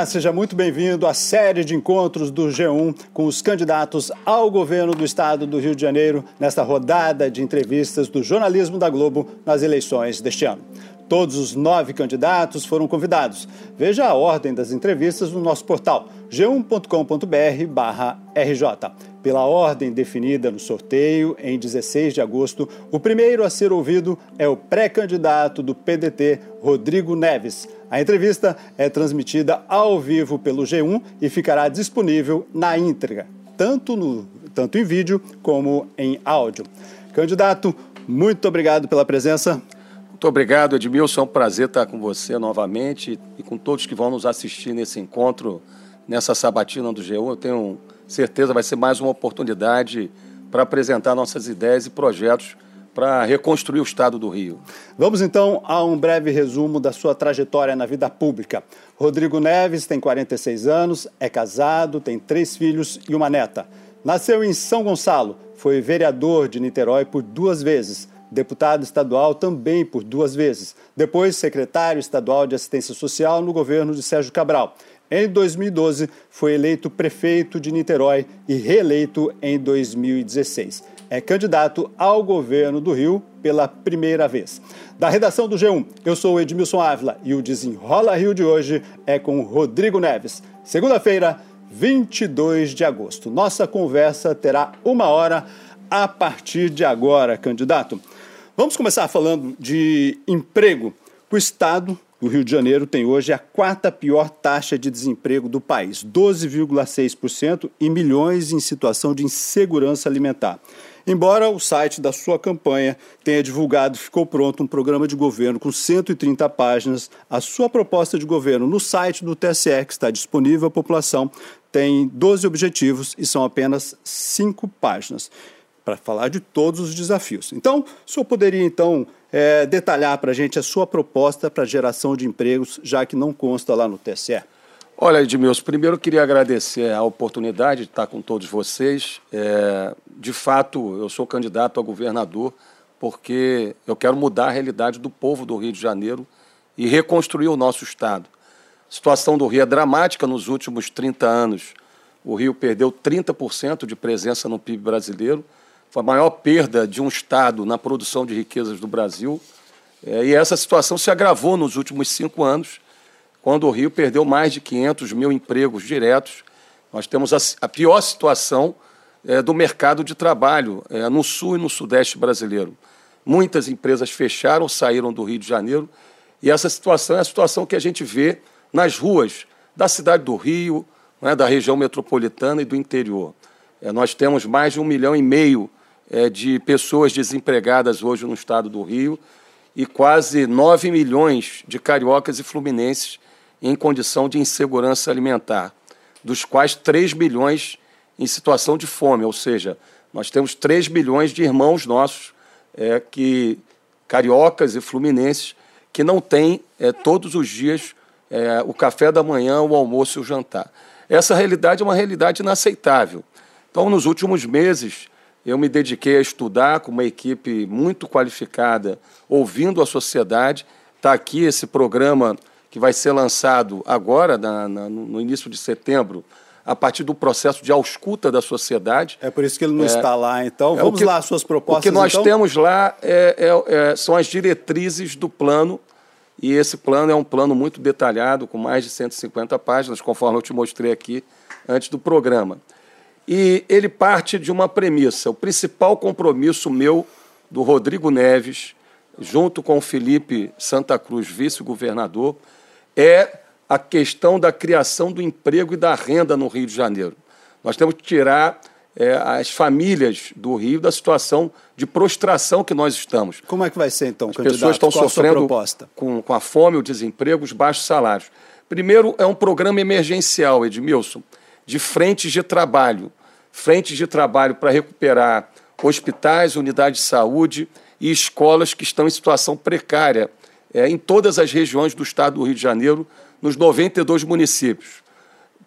Olá, seja muito bem-vindo à série de encontros do G1 com os candidatos ao governo do estado do Rio de Janeiro nesta rodada de entrevistas do jornalismo da Globo nas eleições deste ano. Todos os nove candidatos foram convidados. Veja a ordem das entrevistas no nosso portal g1.com.br/rj. Pela ordem definida no sorteio, em 16 de agosto, o primeiro a ser ouvido é o pré-candidato do PDT, Rodrigo Neves. A entrevista é transmitida ao vivo pelo G1 e ficará disponível na íntegra, tanto, no, tanto em vídeo como em áudio. Candidato, muito obrigado pela presença. Muito obrigado, Edmilson. É um prazer estar com você novamente e com todos que vão nos assistir nesse encontro, nessa sabatina do G1. Eu tenho certeza vai ser mais uma oportunidade para apresentar nossas ideias e projetos para reconstruir o estado do Rio. Vamos então a um breve resumo da sua trajetória na vida pública. Rodrigo Neves tem 46 anos, é casado, tem três filhos e uma neta. Nasceu em São Gonçalo, foi vereador de Niterói por duas vezes deputado estadual também por duas vezes, depois secretário estadual de assistência social no governo de Sérgio Cabral. Em 2012, foi eleito prefeito de Niterói e reeleito em 2016. É candidato ao governo do Rio pela primeira vez. Da redação do G1, eu sou Edmilson Ávila e o Desenrola Rio de hoje é com Rodrigo Neves. Segunda-feira, 22 de agosto. Nossa conversa terá uma hora a partir de agora, candidato. Vamos começar falando de emprego. O Estado do Rio de Janeiro tem hoje a quarta pior taxa de desemprego do país, 12,6%, e milhões em situação de insegurança alimentar. Embora o site da sua campanha tenha divulgado, ficou pronto um programa de governo com 130 páginas, a sua proposta de governo no site do TSE, que está disponível à população, tem 12 objetivos e são apenas 5 páginas para falar de todos os desafios. Então, o senhor poderia, então, é, detalhar para a gente a sua proposta para geração de empregos, já que não consta lá no TSE? Olha, Edmilson, primeiro eu queria agradecer a oportunidade de estar com todos vocês. É, de fato, eu sou candidato a governador porque eu quero mudar a realidade do povo do Rio de Janeiro e reconstruir o nosso Estado. A situação do Rio é dramática nos últimos 30 anos. O Rio perdeu 30% de presença no PIB brasileiro foi a maior perda de um Estado na produção de riquezas do Brasil. É, e essa situação se agravou nos últimos cinco anos, quando o Rio perdeu mais de 500 mil empregos diretos. Nós temos a, a pior situação é, do mercado de trabalho é, no sul e no sudeste brasileiro. Muitas empresas fecharam, saíram do Rio de Janeiro, e essa situação é a situação que a gente vê nas ruas da cidade do Rio, né, da região metropolitana e do interior. É, nós temos mais de um milhão e meio é, de pessoas desempregadas hoje no estado do Rio e quase 9 milhões de cariocas e fluminenses em condição de insegurança alimentar, dos quais 3 milhões em situação de fome, ou seja, nós temos 3 milhões de irmãos nossos, é, que cariocas e fluminenses, que não têm é, todos os dias é, o café da manhã, o almoço e o jantar. Essa realidade é uma realidade inaceitável. Então, nos últimos meses, eu me dediquei a estudar com uma equipe muito qualificada, ouvindo a sociedade. Está aqui esse programa que vai ser lançado agora, na, na, no início de setembro, a partir do processo de ausculta da sociedade. É por isso que ele não é, está lá, então. É Vamos que, lá, as suas propostas. O que nós então? temos lá é, é, é, são as diretrizes do plano, e esse plano é um plano muito detalhado, com mais de 150 páginas, conforme eu te mostrei aqui antes do programa. E ele parte de uma premissa: o principal compromisso meu, do Rodrigo Neves, junto com o Felipe Santa Cruz, vice-governador, é a questão da criação do emprego e da renda no Rio de Janeiro. Nós temos que tirar é, as famílias do Rio da situação de prostração que nós estamos. Como é que vai ser, então, As pessoas estão Qual sofrendo com, com a fome, o desemprego, os baixos salários. Primeiro, é um programa emergencial, Edmilson de frentes de trabalho. Frentes de trabalho para recuperar hospitais, unidades de saúde e escolas que estão em situação precária é, em todas as regiões do estado do Rio de Janeiro, nos 92 municípios.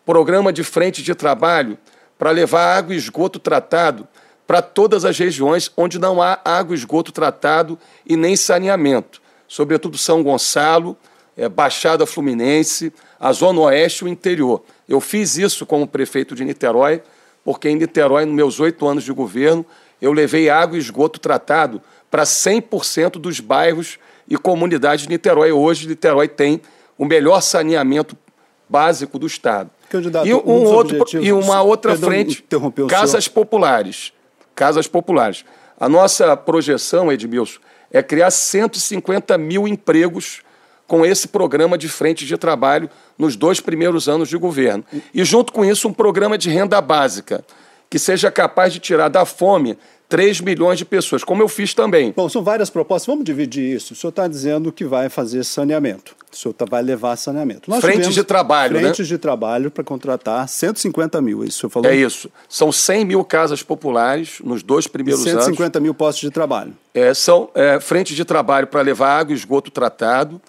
Programa de frente de trabalho para levar água e esgoto tratado para todas as regiões onde não há água e esgoto tratado e nem saneamento, sobretudo São Gonçalo, é, Baixada Fluminense, a Zona Oeste e o interior. Eu fiz isso como prefeito de Niterói, porque em Niterói, nos meus oito anos de governo, eu levei água e esgoto tratado para 100% dos bairros e comunidades de Niterói. Hoje, Niterói tem o melhor saneamento básico do Estado. Candidato, e, um outro, e uma outra Perdão, frente, casas senhor. populares. Casas populares. A nossa projeção, Edmilson, é criar 150 mil empregos com esse programa de frente de trabalho nos dois primeiros anos de governo. E, junto com isso, um programa de renda básica, que seja capaz de tirar da fome 3 milhões de pessoas, como eu fiz também. Bom, são várias propostas. Vamos dividir isso. O senhor está dizendo que vai fazer saneamento. O senhor tá, vai levar saneamento. Nós Frentes tivemos de trabalho, né? Frentes de trabalho para contratar 150 mil, é isso que o senhor falou? É isso. São 100 mil casas populares nos dois primeiros anos. 150 mil postos de trabalho. É, são é, frentes de trabalho para levar água e esgoto tratado,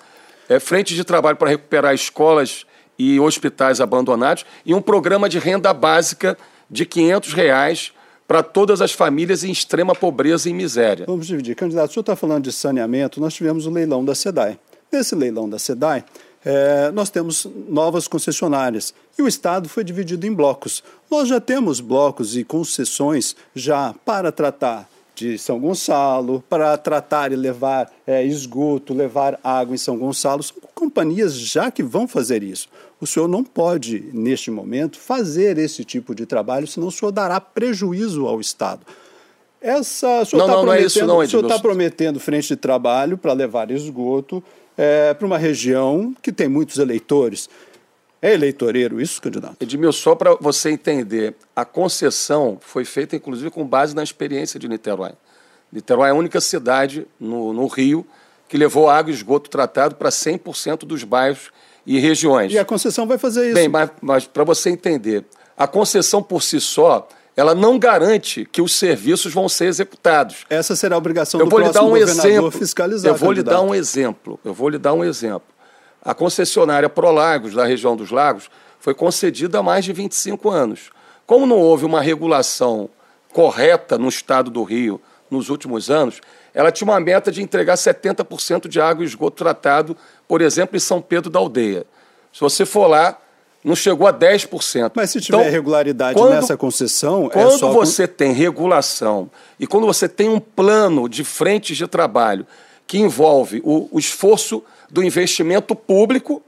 é, frentes de trabalho para recuperar escolas e hospitais abandonados e um programa de renda básica de 500 reais para todas as famílias em extrema pobreza e miséria. Vamos dividir. Candidato, o senhor está falando de saneamento, nós tivemos o leilão da SEDAI. Nesse leilão da SEDAI, é, nós temos novas concessionárias e o Estado foi dividido em blocos. Nós já temos blocos e concessões já para tratar de São Gonçalo, para tratar e levar é, esgoto, levar água em São Gonçalo. São companhias já que vão fazer isso. O senhor não pode, neste momento, fazer esse tipo de trabalho, senão o senhor dará prejuízo ao Estado. Essa, o senhor está não, não é prometendo, isso não, o senhor está Edmilson. prometendo frente de trabalho para levar esgoto é, para uma região que tem muitos eleitores. É eleitoreiro isso, candidato? Edmilson, só para você entender, a concessão foi feita, inclusive, com base na experiência de Niterói. Niterói é a única cidade no, no Rio que levou água e esgoto tratado para 100% dos bairros e regiões. E a concessão vai fazer isso. Bem, mas, mas para você entender, a concessão por si só, ela não garante que os serviços vão ser executados. Essa será a obrigação Eu do vou lhe dar um exemplo. fiscalizar. Eu vou lhe candidato. dar um exemplo. Eu vou lhe dar um exemplo. A concessionária Prolagos, da região dos Lagos, foi concedida há mais de 25 anos. Como não houve uma regulação correta no estado do Rio nos últimos anos, ela tinha uma meta de entregar 70% de água e esgoto tratado, por exemplo, em São Pedro da Aldeia. Se você for lá, não chegou a 10%. Mas se tiver Então, irregularidade quando- nessa concessão, é quando só com- você tem regulação e quando você tem um plano de frentes de trabalho que envolve o, o esforço do investimento público,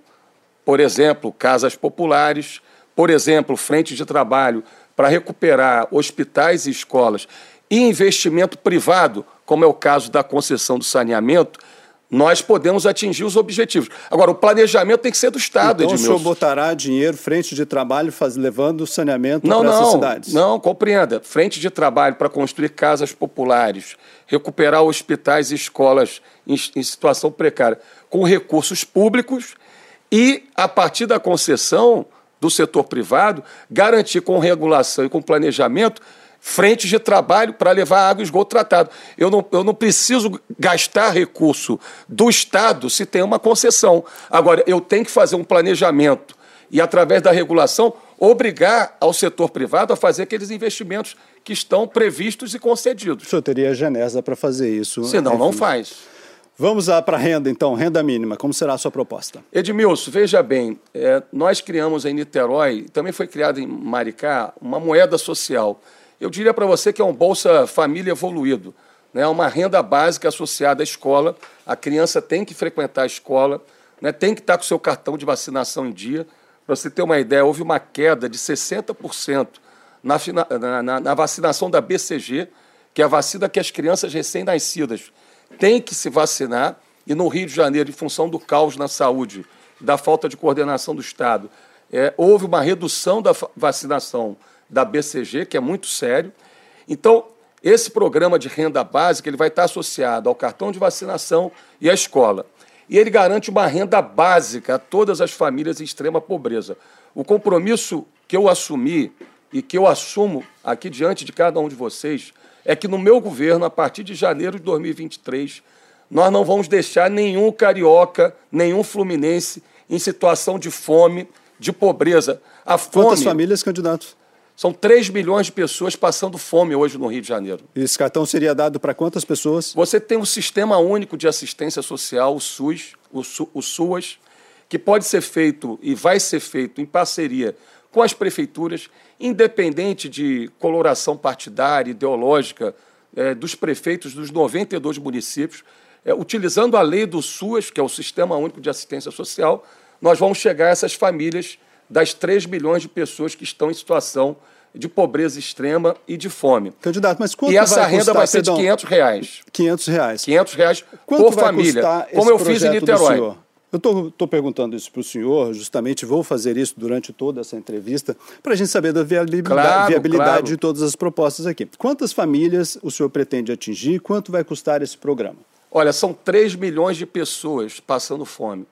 por exemplo, casas populares, por exemplo, frentes de trabalho para recuperar hospitais e escolas, e investimento privado, como é o caso da concessão do saneamento, nós podemos atingir os objetivos. Agora, o planejamento tem que ser do Estado, Então o senhor Edmilson. botará dinheiro, frente de trabalho, faz, levando saneamento Não, para essas não, cidades. não, compreenda. Frente de trabalho para construir casas populares, recuperar hospitais e escolas em, em situação precária, com recursos públicos e, a partir da concessão do setor privado, garantir com regulação e com planejamento frentes de trabalho para levar água e esgoto tratado. Eu não, eu não preciso gastar recurso do Estado se tem uma concessão. Agora, eu tenho que fazer um planejamento e, através da regulação, obrigar ao setor privado a fazer aqueles investimentos que estão previstos e O concedidos. senhor teria genesa para fazer isso. Senão, não faz. Vamos lá para a renda, então, renda mínima. Como será a sua proposta? Edmilson, veja bem, é, nós criamos em Niterói, também foi criado em Maricá, uma moeda social. Eu diria para você que é um Bolsa Família evoluído, né? uma renda básica associada à escola. A criança tem que frequentar a escola, né? tem que estar com o seu cartão de vacinação em dia. Para você ter uma ideia, houve uma queda de 60% na, na- na- na vacinação da BCG, que é a vacina que as crianças recém-nascidas têm que se vacinar, e no Rio de Janeiro, em função do caos na saúde, da falta de coordenação do Estado, é, houve uma redução da vacinação da BCG, que é muito sério. Então, esse programa de renda básica ele vai estar associado ao cartão de vacinação e à escola. E ele garante uma renda básica a todas as famílias em extrema pobreza. O compromisso que eu assumi e que eu assumo aqui diante de cada um de vocês é que no meu governo, a partir de janeiro de 2023, nós não vamos deixar nenhum carioca, nenhum fluminense em situação de fome, de pobreza. A fome Quantas famílias, candidato? São 3 milhões de pessoas passando fome hoje no Rio de Janeiro. Esse cartão seria dado para quantas pessoas? Você tem o Sistema Único de Assistência Social, o SUS, o, Su, o SUAS, que pode ser feito e vai ser feito em parceria com as prefeituras, independente de coloração partidária, ideológica, é, dos prefeitos dos 92 municípios, é, utilizando a lei do SUAS, que é o Sistema Único de Assistência Social, nós vamos chegar a essas famílias das 3 milhões de pessoas que estão em situação de pobreza extrema e de fome. Candidato, mas quanto E essa vai renda custar, vai ser perdão, de 500 reais. 500 reais. 500 reais Quanto por vai família, custar como eu fiz em Niterói. Eu estou perguntando isso para o senhor, justamente vou fazer isso durante toda essa entrevista, para a gente saber da viabilidade, Claro, viabilidade claro. de todas as propostas aqui. Quantas famílias o senhor pretende atingir? Quanto vai custar esse programa? Olha, são 3 milhões de pessoas passando fome.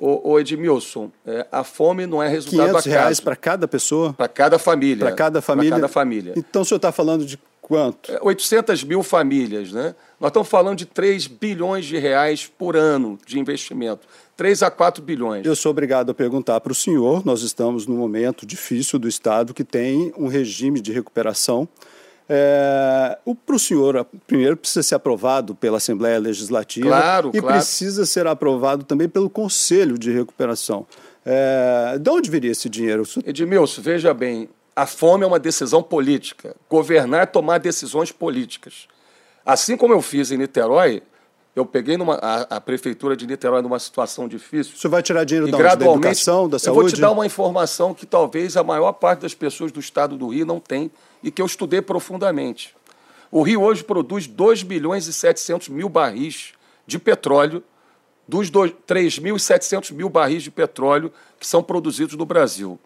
Ô, ô Edmilson, é, a fome não é resultado 500 do reais para cada pessoa? Para cada família. Para cada família? Para cada família. Então o senhor está falando de quanto? É, 800 mil famílias, né? Nós estamos falando de 3 bilhões de reais por ano de investimento. 3 a 4 bilhões. Eu sou obrigado a perguntar para o senhor. Nós estamos num momento difícil do Estado que tem um regime de recuperação. É, para o senhor, primeiro precisa ser aprovado pela Assembleia Legislativa Claro, e claro. precisa ser aprovado também pelo Conselho de Recuperação. É, de onde viria esse dinheiro? Edmilson, veja bem, a fome é uma decisão política. Governar é tomar decisões políticas. Assim como eu fiz em Niterói, eu peguei numa, a, a prefeitura de Niterói numa situação difícil. Senhor vai tirar dinheiro da, onde? da gradualmente, educação, da eu saúde? vou te dar uma informação que talvez a maior parte das pessoas do estado do Rio não tem e que eu estudei profundamente. O Rio hoje produz 2 milhões e 700 mil barris de petróleo, dos dois- 3.700 mil barris de petróleo que são produzidos no Brasil.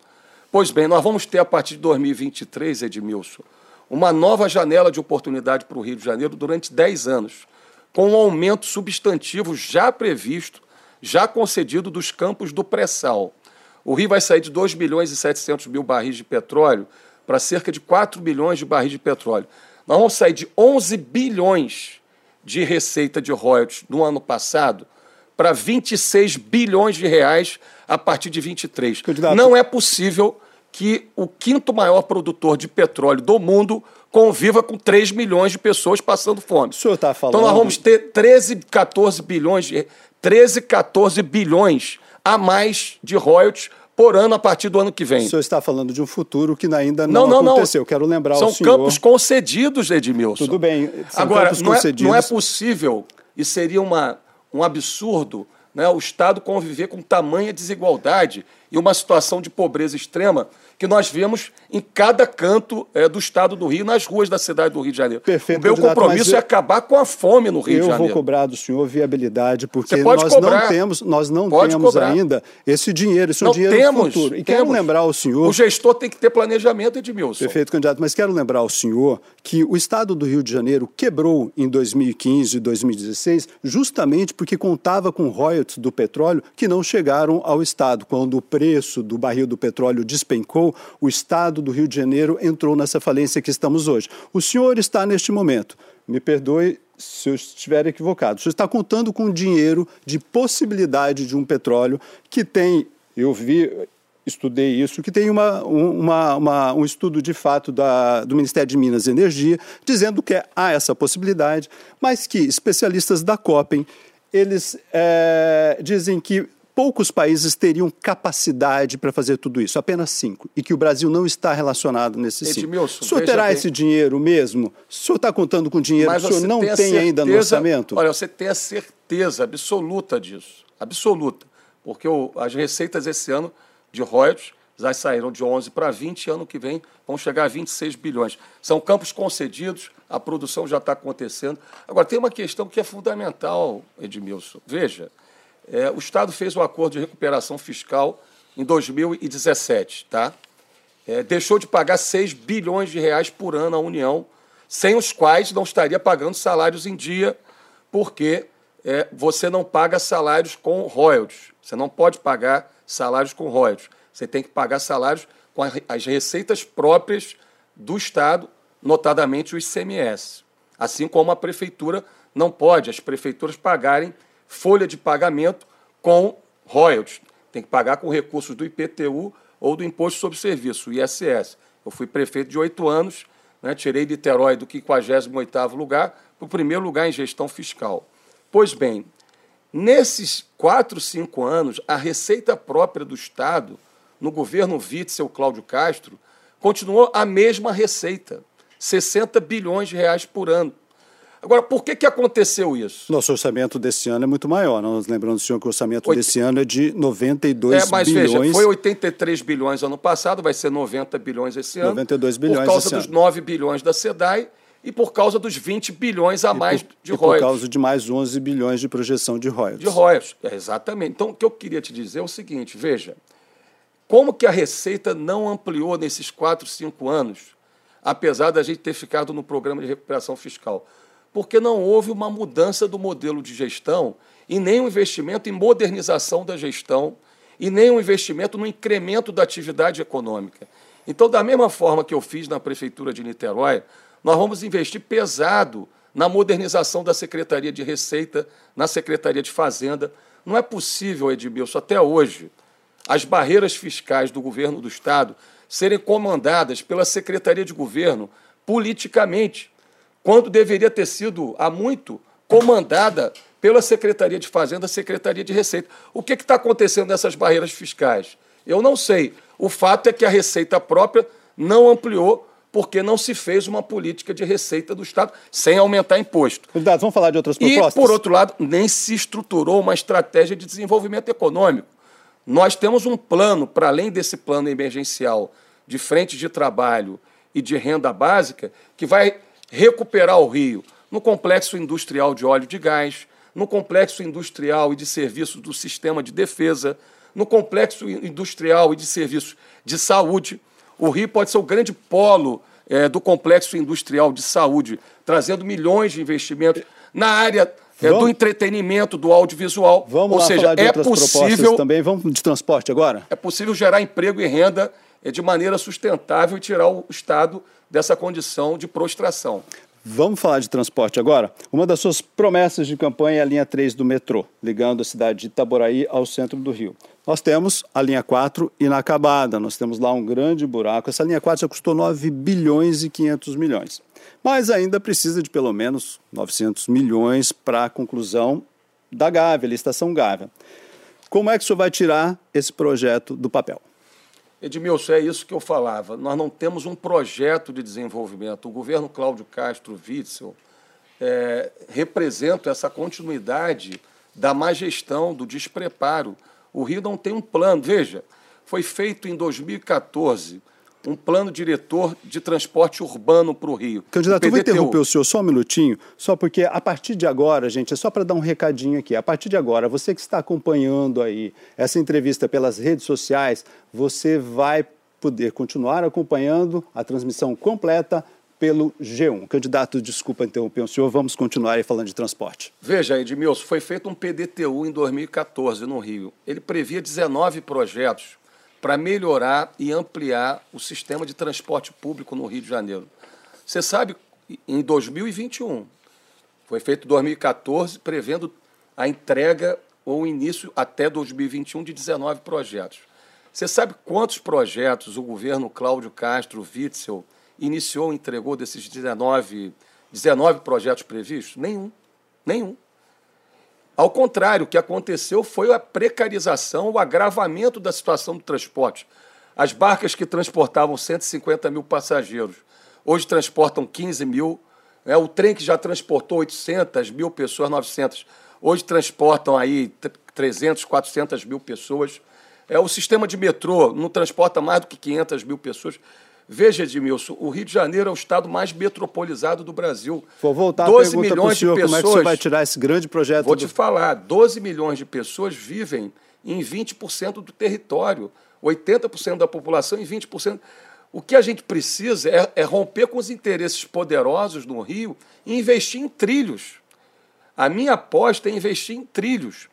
Pois bem, nós vamos ter a partir de 2023, Edmilson, uma nova janela de oportunidade para o Rio de Janeiro durante 10 anos, com um aumento substantivo já previsto, já concedido dos campos do pré-sal. O Rio vai sair de 2 milhões e 700 mil barris de petróleo para cerca de 4 milhões de barris de petróleo. Nós vamos sair de 11 bilhões de receita de royalties no ano passado para 26 bilhões de reais a partir de 23. Candidato. Não é possível que o quinto maior produtor de petróleo do mundo conviva com 3 milhões de pessoas passando fome. O senhor está falando... Então nós vamos ter 13, 14 bilhões de 13, 14 bilhões a mais de royalties por ano a partir do ano que vem. O senhor está falando de um futuro que ainda Não, não, não, não. aconteceu. Eu Quero lembrar São ao senhor... campos concedidos, Edmilson. Tudo bem, são Agora, não é, não é possível, e seria uma, um absurdo, né, o Estado conviver com tamanha desigualdade e uma situação de pobreza extrema que nós vemos em cada canto eh, do Estado do Rio, nas ruas da cidade do Rio de Janeiro. Perfeito, o meu compromisso eu- é acabar com a fome no Rio eu de vou Janeiro. cobrar do senhor viabilidade, porque nós cobrar. não temos, nós não Pode temos cobrar. ainda esse dinheiro, esse é Não dinheiro temos, do futuro. E quero temos. lembrar ao senhor O gestor tem que ter planejamento, Edmilson. Perfeito, candidato. Mas quero lembrar ao senhor que o Estado do Rio de Janeiro quebrou em 2015 e 2016 justamente porque contava com royalties do petróleo que não chegaram ao Estado. Quando o preço do barril do petróleo despencou, o Estado do Rio de Janeiro entrou nessa falência que estamos hoje. O senhor está neste momento, me perdoe se eu estiver equivocado, o senhor está contando com dinheiro de possibilidade de um petróleo que tem, eu vi, estudei isso, que tem uma, um- uma, uma- um estudo de fato da, do Ministério de Minas e Energia dizendo que há essa possibilidade, mas que especialistas da COPEN, eles eh, dizem que poucos países teriam capacidade para fazer tudo isso, apenas cinco, e que o Brasil não está relacionado nesses cinco. Edmilson, O senhor terá bem. esse dinheiro mesmo? O senhor está contando com dinheiro que o senhor não tem ainda no orçamento? Olha, você tem a certeza absoluta disso. Absoluta. Porque o- as receitas esse ano de royalties já saíram de 11 para 20 e ano que vem vão chegar a 26 bilhões. São campos concedidos, a produção já está acontecendo. Agora, tem uma questão que é fundamental, Edmilson. Veja, é, o Estado fez um acordo de recuperação fiscal em 2017, tá? É, deixou de pagar 6 bilhões de reais por ano à União, sem os quais não estaria pagando salários em dia, porque é, você não paga salários com royalties. Você não pode pagar salários com royalties. Você tem que pagar salários com as receitas próprias do Estado, notadamente o ICMS. Assim como a prefeitura não pode, as prefeituras pagarem folha de pagamento com royalties. Tem que pagar com recursos do IPTU ou do Imposto sobre Serviço, ISS. Eu fui prefeito de oito anos, né, tirei Niterói do 58º lugar para o primeiro lugar em gestão fiscal. Pois bem, Nesses quatro, cinco anos, a receita própria do Estado, no governo Witzel Cláudio Castro, continuou a mesma receita, 60 bilhões de reais por ano. Agora, por que, que aconteceu isso? Nosso orçamento desse ano é muito maior. Nós lembrando, senhor, que o orçamento Oit... desse ano é de 92 é, mas bilhões. Veja, foi 83 bilhões ano passado, vai ser 90 bilhões esse ano. 92 bilhões Por causa dos ano. 9 bilhões da SEDAI e por causa dos 20 bilhões a mais por, de e royalties. por causa de mais 11 bilhões de projeção de royalties. De royalties, é, exatamente. Então, o que eu queria te dizer é o seguinte, veja, como que a Receita não ampliou nesses 4, 5 anos, apesar da gente ter ficado no programa de recuperação fiscal? Porque não houve uma mudança do modelo de gestão e nem um investimento em modernização da gestão e nem um investimento no incremento da atividade econômica. Então, da mesma forma que eu fiz na Prefeitura de Niterói, nós vamos investir pesado na modernização da Secretaria de Receita, na Secretaria de Fazenda. Não é possível, Edmilson, até hoje, as barreiras fiscais do governo do Estado serem comandadas pela Secretaria de Governo politicamente quando deveria ter sido há muito comandada pela Secretaria de Fazenda, Secretaria de Receita. O que está acontecendo nessas barreiras fiscais? Eu não sei. O fato é que a receita própria não ampliou porque não se fez uma política de receita do Estado sem aumentar imposto. Candidato, vamos falar de outras propostas? E, por outro lado, nem se estruturou uma estratégia de desenvolvimento econômico. Nós temos um plano, para além desse plano emergencial de frente de trabalho e de renda básica, que vai recuperar o Rio no complexo industrial de óleo de gás, no complexo industrial e de serviços do sistema de defesa, no complexo industrial e de serviços de saúde. O Rio pode ser o grande polo é, do complexo industrial de saúde, trazendo milhões de investimentos na área é, do entretenimento, do audiovisual. Vamos Ou lá seja, falar de é possível também. Vamos de transporte agora? É possível gerar emprego e renda é, de maneira sustentável e tirar o Estado dessa condição de prostração. Vamos falar de transporte agora? Uma das suas promessas de campanha é a linha 3 do metrô, ligando a cidade de Itaboraí ao centro do Rio. Nós temos a linha 4 inacabada, nós temos lá um grande buraco. Essa linha 4 já custou 9 bilhões e 500 milhões, mas ainda precisa de pelo menos 900 milhões para a conclusão da Gávea, a estação Gávea. Como é que o senhor vai tirar esse projeto do papel? Edmilson, é isso que eu falava. Nós não temos um projeto de desenvolvimento. O governo Cláudio Castro Witzel é, representa essa continuidade da má gestão, do despreparo. O Rio não tem um plano. Veja, foi feito em 2014 um plano diretor de transporte urbano para o Rio. Candidato, eu vou interromper o senhor só um minutinho, só porque a partir de agora, gente, é só para dar um recadinho aqui. A partir de agora, você que está acompanhando aí essa entrevista pelas redes sociais, você vai poder continuar acompanhando a transmissão completa pelo G1. Candidato, desculpa interromper o senhor, vamos continuar aí falando de transporte. Veja, Edmilson, foi feito um PDTU em 2014 no Rio. Ele previa 19 projetos para melhorar e ampliar o sistema de transporte público no Rio de Janeiro. Você sabe, em 2021, foi feito 2014, prevendo a entrega ou o início até 2021 de 19 projetos. Você sabe quantos projetos o governo Cláudio Castro Witzel iniciou e entregou desses 19, 19 projetos previstos? Nenhum. Nenhum. Ao contrário, o que aconteceu foi a precarização, o agravamento da situação do transporte. As barcas que transportavam 150 mil passageiros hoje transportam 15 mil. Né? O trem que já transportou 800 mil pessoas, 900, hoje transportam aí 300, 400 mil pessoas. É, o sistema de metrô não transporta mais do que 500 mil pessoas. Veja, Edmilson, o Rio de Janeiro é o estado mais metropolizado do Brasil. Vou voltar 12 milhões de pessoas. Como é que você vai tirar esse grande projeto? Vou do... te falar, 12 milhões de pessoas vivem em 20% do território, 80% da população em 20%. O que a gente precisa é, é romper com os interesses poderosos no Rio e investir em trilhos. A minha aposta é investir em trilhos.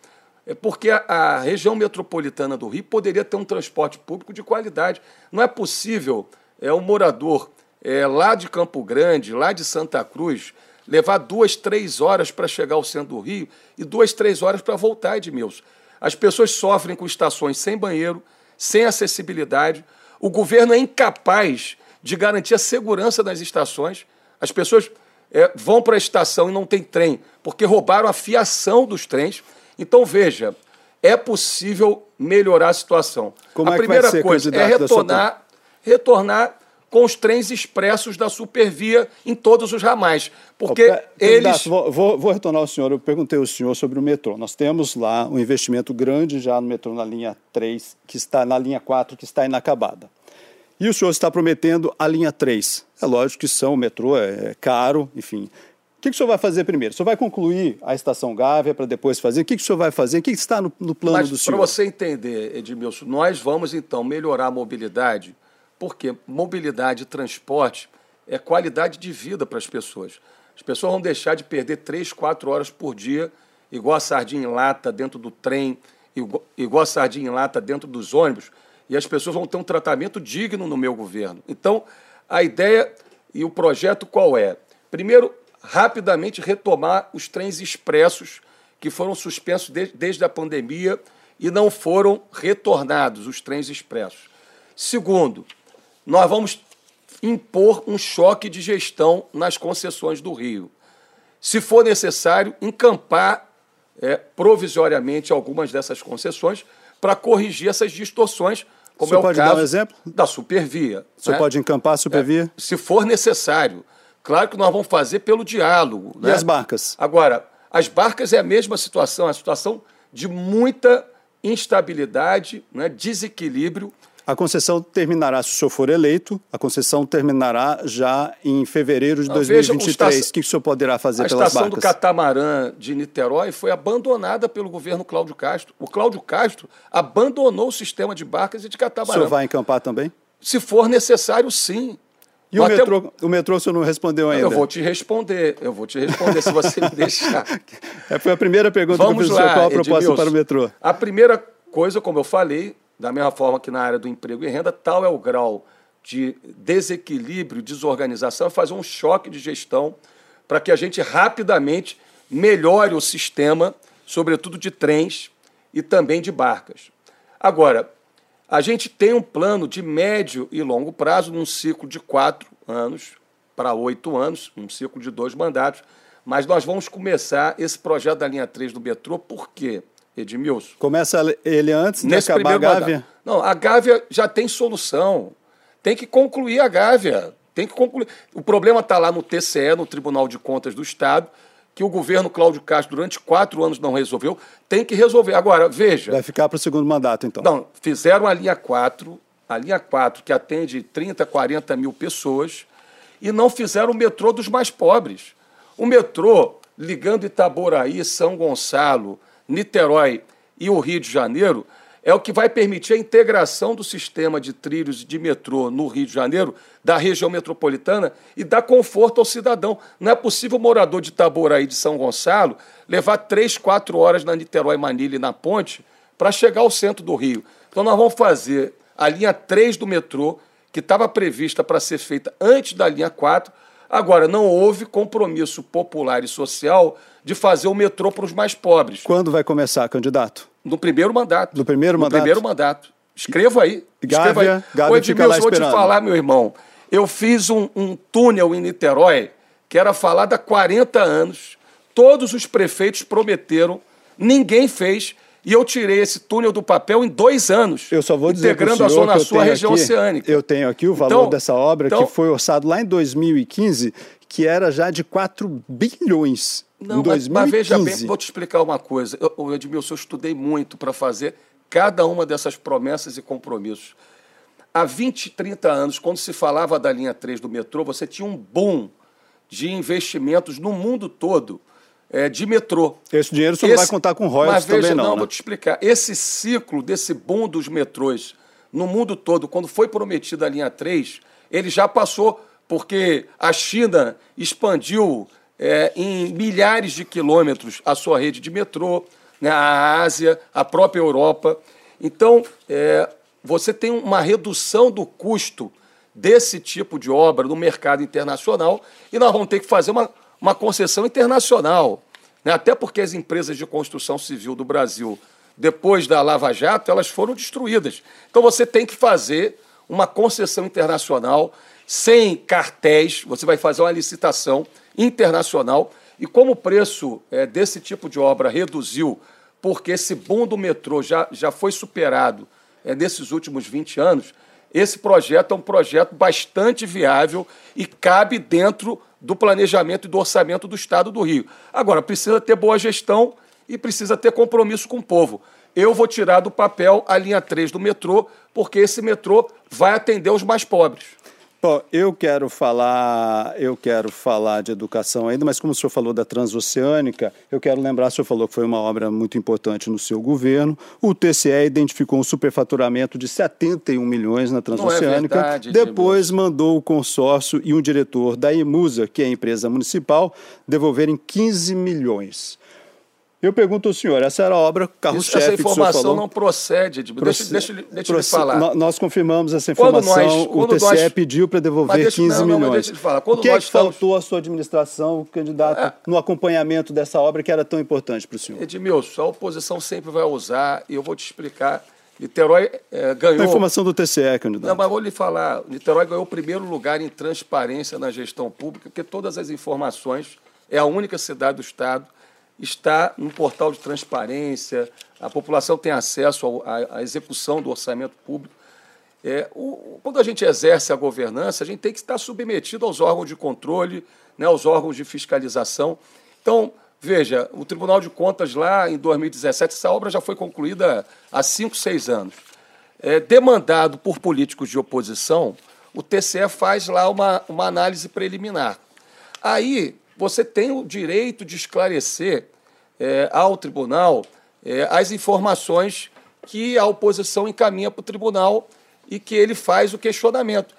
É porque a, a região metropolitana do Rio poderia ter um transporte público de qualidade. Não é possível é, um morador é, lá de Campo Grande, lá de Santa Cruz, levar duas, três horas para chegar ao centro do Rio e duas, três horas para voltar, Edmilson. As pessoas sofrem com estações sem banheiro, sem acessibilidade. O governo é incapaz de garantir a segurança das estações. As pessoas é, vão para a estação e não tem trem, porque roubaram a fiação dos trens. Então, veja, é possível melhorar a situação. Como a é primeira coisa é retornar, retornar com os trens expressos da Supervia em todos os ramais. Porque oh, eles. Vou, vou, vou, retornar ao senhor. Eu perguntei ao senhor sobre o metrô. Nós temos lá um investimento grande já no metrô na linha 3, que está na linha 4, que está inacabada. E o senhor está prometendo a linha 3. É lógico que são, o metrô é caro, enfim. O que, que o senhor vai fazer primeiro? O senhor vai concluir a estação Gávea para depois fazer? O que, que o senhor vai fazer? O que, que está no, no plano Mas, do senhor? Para você entender, Edmilson, nós vamos então melhorar a mobilidade porque mobilidade e transporte é qualidade de vida para as pessoas. As pessoas vão deixar de perder três, quatro horas por dia, igual a sardinha em lata dentro do trem, igual, igual a sardinha em lata dentro dos ônibus, e as pessoas vão ter um tratamento digno no meu governo. Então, a ideia e o projeto qual é? Primeiro, rapidamente retomar os trens expressos que foram suspensos de, desde a pandemia e não foram retornados, os trens expressos. Segundo, nós vamos impor um choque de gestão nas concessões do Rio. Se for necessário, encampar é, provisoriamente algumas dessas concessões para corrigir essas distorções, como é o pode caso dar um exemplo? da Supervia. Senhor né? pode encampar a Supervia? É, se for necessário. Claro que nós vamos fazer pelo diálogo. E né? as barcas? Agora, as barcas é a mesma situação, é a situação de muita instabilidade, né, desequilíbrio a concessão terminará, se o senhor for eleito, a concessão terminará já em fevereiro de Não, 2023. Veja, o, que o senhor poderá fazer pelas barcas? A estação do catamarã de Niterói foi abandonada pelo governo Cláudio Castro. O Cláudio Castro abandonou o sistema de barcas e de catamarã. O senhor vai encampar também? Se for necessário, sim. E o metrô, o metrô o senhor não respondeu ainda? Eu vou te responder, eu vou te responder se você me deixar. É, foi a primeira pergunta Vamos que eu fiz lá, qual a proposta Edmilson. para o metrô? A primeira coisa, como eu falei, da mesma forma que na área do emprego e renda, tal é o grau de desequilíbrio, desorganização, é fazer um choque de gestão para que a gente rapidamente melhore o sistema, sobretudo de trens e também de barcas. Agora, a gente tem um plano de médio e longo prazo, num ciclo de quatro anos para oito anos, um ciclo de dois mandatos, mas nós vamos começar esse projeto da linha 3 do metrô, por quê? Edmilson. Começa ele antes de Nesse acabar a Gávea? Mandato. Não, a Gávea já tem solução. Tem que concluir a Gávea. Tem que concluir. O problema está lá no TCE, no Tribunal de Contas do Estado, que o governo Cláudio Castro, durante quatro anos, não resolveu. Tem que resolver. Agora, veja. Vai ficar para o segundo mandato, então. Não, fizeram a linha 4, a linha 4, que atende 30, 40 mil pessoas, e não fizeram o metrô dos mais pobres. O metrô ligando Itaboraí, São Gonçalo, Niterói e o Rio de Janeiro, é o que vai permitir a integração do sistema de trilhos de metrô no Rio de Janeiro, da região metropolitana, e dar conforto ao cidadão. Não é possível o morador de Itaboraí de São Gonçalo levar três, quatro horas na Niterói Manilha e na ponte para chegar ao centro do Rio. Então nós vamos fazer a linha 3 do metrô, que estava prevista para ser feita antes da linha 4, Agora, não houve compromisso popular e social de fazer o metrô para os mais pobres. Quando vai começar, candidato? No primeiro mandato. No primeiro mandato? No primeiro mandato. Escreva aí. Gávea, escreva aí. Gávea Ô, Edmilson, vou te falar, meu irmão. Eu fiz um, um túnel em Niterói que era falado há 40 anos. Todos os prefeitos prometeram, ninguém fez. E eu tirei esse túnel do papel em dois anos. Eu só vou dizer integrando a Zona Sul à região aqui, oceânica. Eu tenho aqui o valor então, dessa obra então, que foi orçado lá em 2015, que era já de 4 bilhões. Não, em 2015. Mas, mas veja bem, vou te explicar uma coisa. Eu, Edmilson, eu estudei muito para fazer cada uma dessas promessas e compromissos. Há 20, 30 anos, quando se falava da linha 3 do metrô, você tinha um boom de investimentos no mundo todo é, de metrô. Esse dinheiro você Esse, não vai contar com royalties mas veja, também, não. Não, né? vou te explicar. Esse ciclo desse boom dos metrôs no mundo todo, quando foi prometida a linha 3, ele já passou, porque a China expandiu é, em milhares de quilômetros a sua rede de metrô, né, a Ásia, a própria Europa. Então, é, você tem uma redução do custo desse tipo de obra no mercado internacional e nós vamos ter que fazer uma uma concessão internacional. Né? Até porque as empresas de construção civil do Brasil, depois da Lava Jato, elas foram destruídas. Então você tem que fazer uma concessão internacional sem cartéis, você vai fazer uma licitação internacional. E como o preço é, desse tipo de obra reduziu porque esse boom do metrô já, já foi superado é, nesses últimos 20 anos, esse projeto é um projeto bastante viável e cabe dentro do planejamento e do orçamento do Estado do Rio. Agora, precisa ter boa gestão e precisa ter compromisso com o povo. Eu vou tirar do papel a linha 3 do metrô, porque esse metrô vai atender os mais pobres. Bom, eu quero falar, eu quero falar de educação ainda, mas como o senhor falou da Transoceânica, eu quero lembrar, o senhor falou que foi uma obra muito importante no seu governo. O TCE identificou um superfaturamento de 71 milhões na Transoceânica. Não é verdade, depois mandou o consórcio e um diretor da Emusa, que é a empresa municipal, devolverem 15 milhões. Eu pergunto ao senhor, essa era a obra carro-chefe Essa informação não procede, Edmilson. Deixa, deixa, deixa eu falar. Nós confirmamos essa informação, quando nós, o TCE nós, pediu para devolver deixa, 15 não, milhões. Não, falar. Quando o que, é que estamos... faltou à sua administração, candidato, é. no acompanhamento dessa obra que era tão importante para o senhor? Edmilson, a oposição sempre vai usar, e eu vou te explicar. Niterói é, ganhou. A informação do TCE, candidato. Não, mas vou lhe falar. Niterói ganhou o primeiro lugar em transparência na gestão pública, porque todas as informações é a única cidade do Estado está no portal de transparência, a população tem acesso à execução do orçamento público. É, o, quando a gente exerce a governança, a gente tem que estar submetido aos órgãos de controle, né, aos órgãos de fiscalização. Então, veja, o Tribunal de Contas lá em 2017, essa obra já foi concluída há cinco, seis anos. É, demandado por políticos de oposição, o TCE faz lá uma, uma análise preliminar. Aí você tem o direito de esclarecer é, ao tribunal é, as informações que a oposição encaminha para o tribunal e que ele faz o questionamento.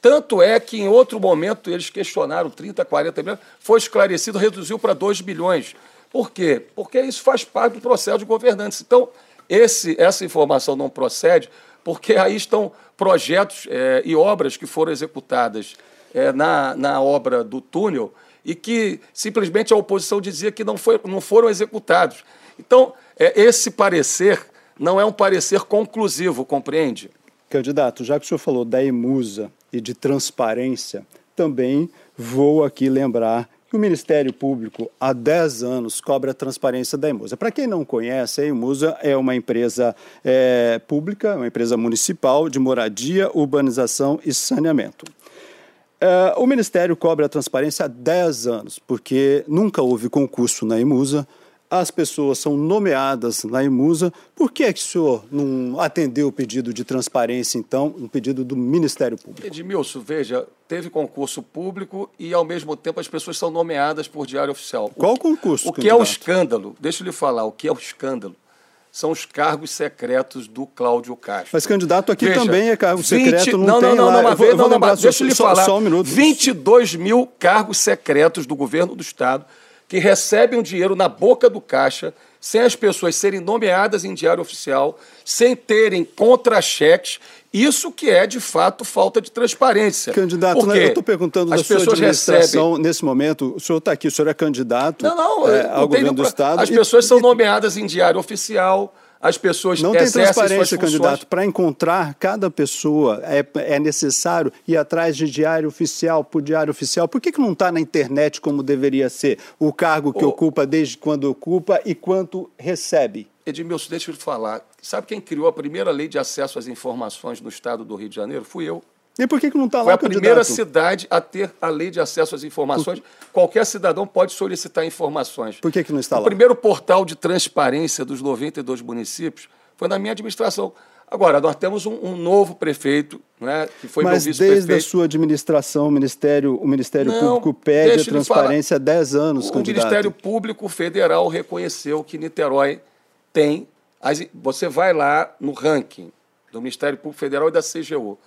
Tanto é que, em outro momento, eles questionaram 30, 40 milhões, foi esclarecido, reduziu para 2 bilhões. Por quê? Porque isso faz parte do processo de governança. Então, esse, essa informação não procede, porque aí estão projetos é, e obras que foram executadas é, na, na obra do túnel e que simplesmente a oposição dizia que não, foi, não foram executados. Então, é, esse parecer não é um parecer conclusivo, compreende? Candidato, já que o senhor falou da emusa e de transparência, também vou aqui lembrar que o Ministério Público há 10 anos cobra a transparência da Emusa. Para quem não conhece, a Emusa é uma empresa é, pública, uma empresa municipal de moradia, urbanização e saneamento. Uh, o Ministério cobra a transparência há 10 anos, porque nunca houve concurso na Emusa, as pessoas são nomeadas na Emusa. Por que é que o senhor não atendeu o pedido de transparência, então, um pedido do Ministério Público? Edmilson, veja, teve concurso público e, ao mesmo tempo, as pessoas são nomeadas por diário oficial. Qual o concurso? O que candidato? é o escândalo? Deixa eu lhe falar, o que é o escândalo? São os cargos secretos do Cláudio Castro. Mas candidato aqui Veja, também é cargo 20, secreto, não, não tem não, não, lá. Não, não, não, deixa eu lhe falar. Só um minuto. 22 mil cargos secretos do governo do Estado que recebem o dinheiro na boca do caixa, sem as pessoas serem nomeadas em diário oficial, sem terem contra-cheques isso que é, de fato, falta de transparência. Candidato, né, eu estou perguntando da sua administração recebem... nesse momento. O senhor está aqui, o senhor é candidato não, não, é, ao governo do Estado. As e... pessoas são nomeadas em diário oficial, as pessoas não tem transparência, candidato. Para encontrar cada pessoa é, é, necessário ir atrás de diário oficial por diário oficial. Por que, que não está na internet como deveria ser o cargo que ocupa desde quando ocupa e quanto recebe? Edmilson, deixa eu te falar. Sabe quem criou a primeira lei de acesso às informações no estado do Rio de Janeiro? Fui eu. E por que, que não está lá, Foi a candidato? primeira cidade a ter a lei de acesso às informações. Por... Qualquer cidadão pode solicitar informações. Por que, que não está o lá? O primeiro portal de transparência dos 92 municípios foi na minha administração. Agora, nós temos um, um novo prefeito, né, que foi Mas meu vice-prefeito. desde a sua administração, o Ministério, o Ministério não, Público pede a transparência há 10 anos, o candidato. O Ministério Público Federal reconheceu que Niterói tem as, você vai lá no ranking do Ministério Público Federal e da CGU.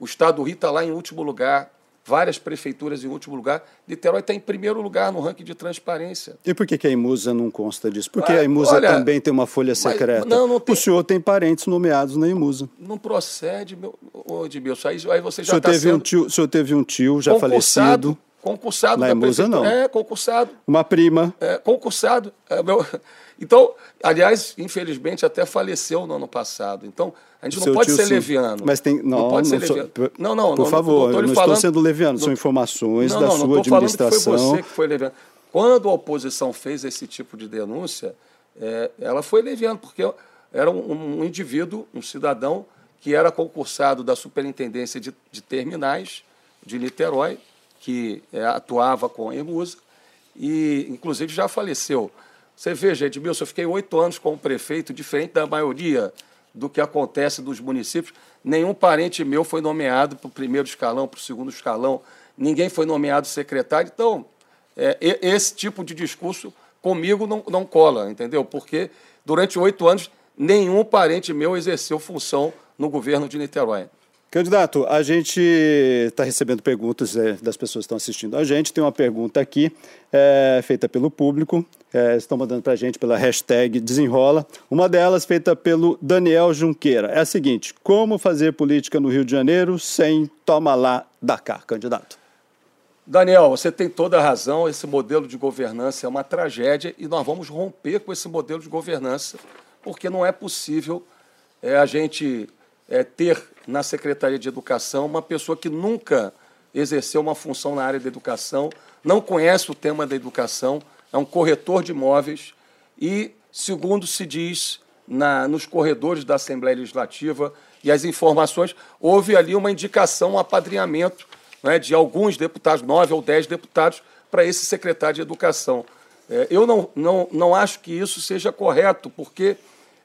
O Estado do Rio está lá em último lugar, várias prefeituras em último lugar. Niterói está em primeiro lugar no ranking de transparência. E por que, que a Imusa não consta disso? Porque ah, a Imusa olha, também tem uma folha secreta. Não, não tem... O senhor tem parentes nomeados na Imusa. Não procede, meu, Edmilson. Aí, aí você já está sendo... Um tio, o senhor teve um tio já falecido. Concursado na Imusa, não. É, concursado. Uma prima. É, concursado. É, meu... Então, aliás, infelizmente até faleceu no ano passado. Então, a gente não pode ser sim. leviano. Mas tem. Não, não pode não ser sou, leviano. Não, não, Por não, favor, não, não estou sendo leviano, são informações da sua administração. Não, foi você que foi leviano. Quando a oposição fez esse tipo de denúncia, é, ela foi leviando, porque era um, um, indivíduo, um cidadão, que era concursado da Superintendência de, de Terminais de Niterói, que é, atuava com EMUSA, e inclusive já faleceu. Você veja, Edmilson, eu fiquei oito anos como prefeito, diferente da maioria do que acontece nos municípios. Nenhum parente meu foi nomeado para o primeiro escalão, para o segundo escalão, ninguém foi nomeado secretário. Então, é, esse tipo de discurso comigo não, não cola, entendeu? Porque durante oito anos nenhum parente meu exerceu função no governo de Niterói. Candidato, a gente está recebendo perguntas é, das pessoas que estão assistindo a gente. Tem uma pergunta aqui é, feita pelo público. É, estão mandando para a gente pela hashtag Desenrola. Uma delas feita pelo Daniel Junqueira. É a seguinte: como fazer política no Rio de Janeiro sem toma lá da cá, candidato? Daniel, você tem toda a razão. Esse modelo de governança é uma tragédia e nós vamos romper com esse modelo de governança, porque não é possível é, a gente é, ter na Secretaria de Educação uma pessoa que nunca exerceu uma função na área da educação, não conhece o tema da educação, é um corretor de imóveis e, segundo se diz na, nos corredores da Assembleia Legislativa e as informações, houve ali uma indicação, um apadrinhamento né, de alguns deputados, nove ou dez deputados, para esse secretário de Educação. É, eu não, não, não acho que isso seja correto, porque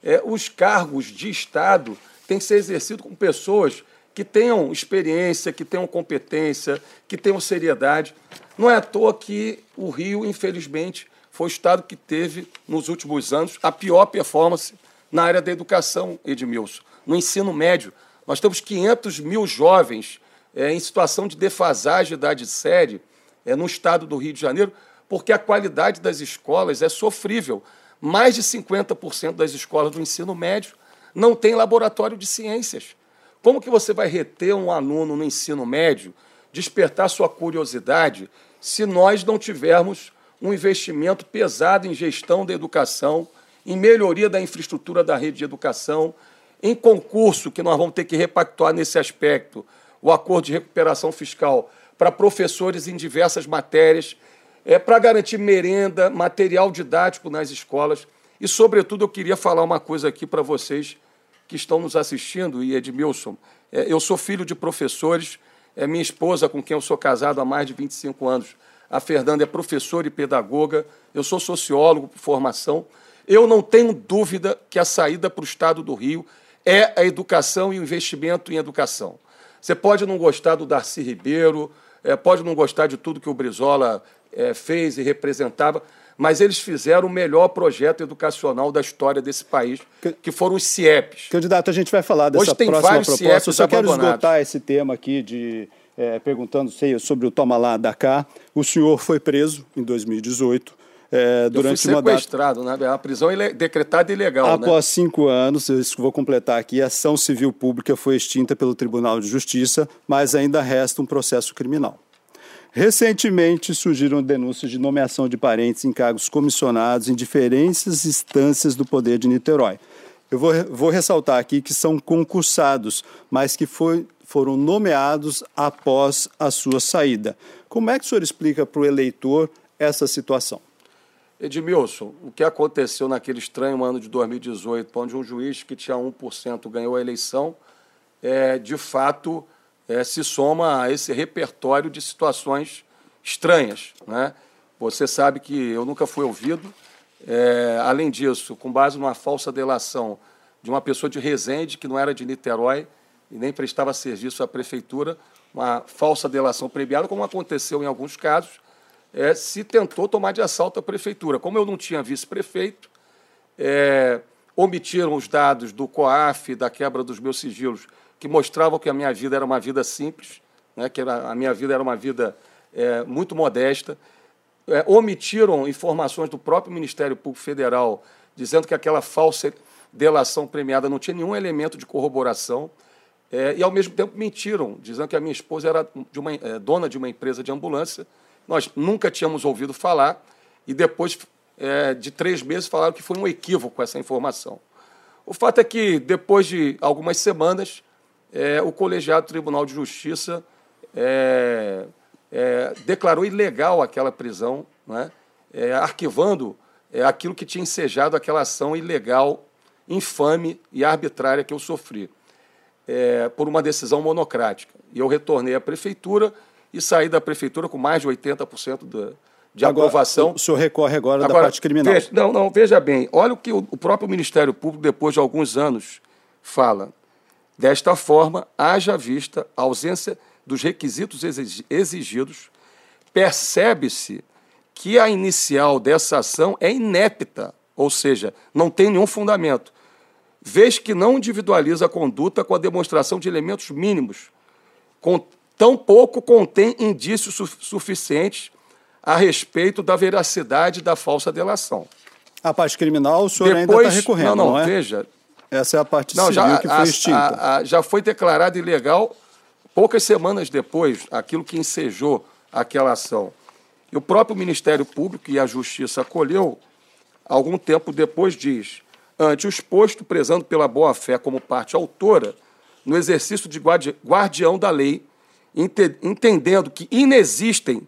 é, os cargos de Estado tem que ser exercido com pessoas que tenham experiência, que tenham competência, que tenham seriedade. Não é à toa que o Rio, infelizmente, foi o estado que teve, nos últimos anos, a pior performance na área da educação, Edmilson. No ensino médio, nós temos 500 mil jovens é, em situação de defasagem de idade série é, no estado do Rio de Janeiro, porque a qualidade das escolas é sofrível. Mais de 50% das escolas do ensino médio não tem laboratório de ciências. Como que você vai reter um aluno no ensino médio, despertar sua curiosidade, se nós não tivermos um investimento pesado em gestão da educação, em melhoria da infraestrutura da rede de educação, em concurso, que nós vamos ter que repactuar nesse aspecto, o acordo de recuperação fiscal para professores em diversas matérias, é, para garantir merenda, material didático nas escolas. E, sobretudo, eu queria falar uma coisa aqui para vocês que estão nos assistindo, e Edmilson, é, eu sou filho de professores, é minha esposa, com quem eu sou casado há mais de 25 anos, a Fernanda é professora e pedagoga, eu sou sociólogo por formação. Eu não tenho dúvida que a saída para o Estado do Rio é a educação e o investimento em educação. Você pode não gostar do Darcy Ribeiro, é, pode não gostar de tudo que o Brizola é, fez e representava, mas eles fizeram o melhor projeto educacional da história desse país, que foram os CIEPs. Candidato, a gente vai falar dessa Hoje tem próxima vários proposta. CIEPs Eu só quero esgotar esse tema aqui de é, perguntando sei, sobre o toma lá da cá. O senhor foi preso em 2018. É, durante eu fui sequestrado, né? A prisão ile- decretada ilegal, né? Após cinco anos, eu vou completar aqui, a ação civil pública foi extinta pelo Tribunal de Justiça, mas ainda resta um processo criminal. Recentemente surgiram denúncias de nomeação de parentes em cargos comissionados em diferentes instâncias do poder de Niterói. Eu vou, vou ressaltar aqui que são concursados, mas que foi, foram nomeados após a sua saída. Como é que o senhor explica para o eleitor essa situação? Edmilson, o que aconteceu naquele estranho ano de 2018, onde um juiz que tinha 1% ganhou a eleição, é, de fato é, se soma a esse repertório de situações estranhas. Né? Você sabe que eu nunca fui ouvido. É, além disso, com base numa falsa delação de uma pessoa de Resende, que não era de Niterói e nem prestava serviço à prefeitura, uma falsa delação premiada, como aconteceu em alguns casos, é, se tentou tomar de assalto a prefeitura. Como eu não tinha vice-prefeito, é, omitiram os dados do COAF, da quebra dos meus sigilos, que mostravam que a minha vida era uma vida simples, né, que a minha vida era uma vida é, muito modesta. É, omitiram informações do próprio Ministério Público Federal, dizendo que aquela falsa delação premiada não tinha nenhum elemento de corroboração. É, e, ao mesmo tempo, mentiram, dizendo que a minha esposa era de uma, é, dona de uma empresa de ambulância. Nós nunca tínhamos ouvido falar, e depois é, de três meses falaram que foi um equívoco essa informação. O fato é que, depois de algumas semanas, é, o colegiado Tribunal de Justiça é, é, declarou ilegal aquela prisão, né? é, arquivando é, aquilo que tinha ensejado aquela ação ilegal, infame e arbitrária que eu sofri, é, por uma decisão monocrática. E eu retornei à prefeitura e saí da prefeitura com mais de 80% da, de agora, aprovação. O senhor recorre agora, agora da parte criminal. Veja, não, não, veja bem, olha o que o, o próprio Ministério Público, depois de alguns anos, fala. Desta forma, haja vista a ausência dos requisitos exigidos, percebe-se que a inicial dessa ação é inepta, ou seja, não tem nenhum fundamento, vez que não individualiza a conduta com a demonstração de elementos mínimos, com, tampouco contém indícios su suficientes a respeito da veracidade da falsa delação. A parte criminal, o senhor Depois, ainda está recorrendo, não, não, não é? veja... Essa é a parte não, civil já, que foi a, extinta. A, a, já foi declarado ilegal poucas semanas depois, aquilo que ensejou aquela ação. E o próprio Ministério Público e a Justiça acolheu, algum tempo depois diz, ante o exposto, prezando pela boa-fé como parte autora, no exercício de guardião da lei, entendendo que inexistem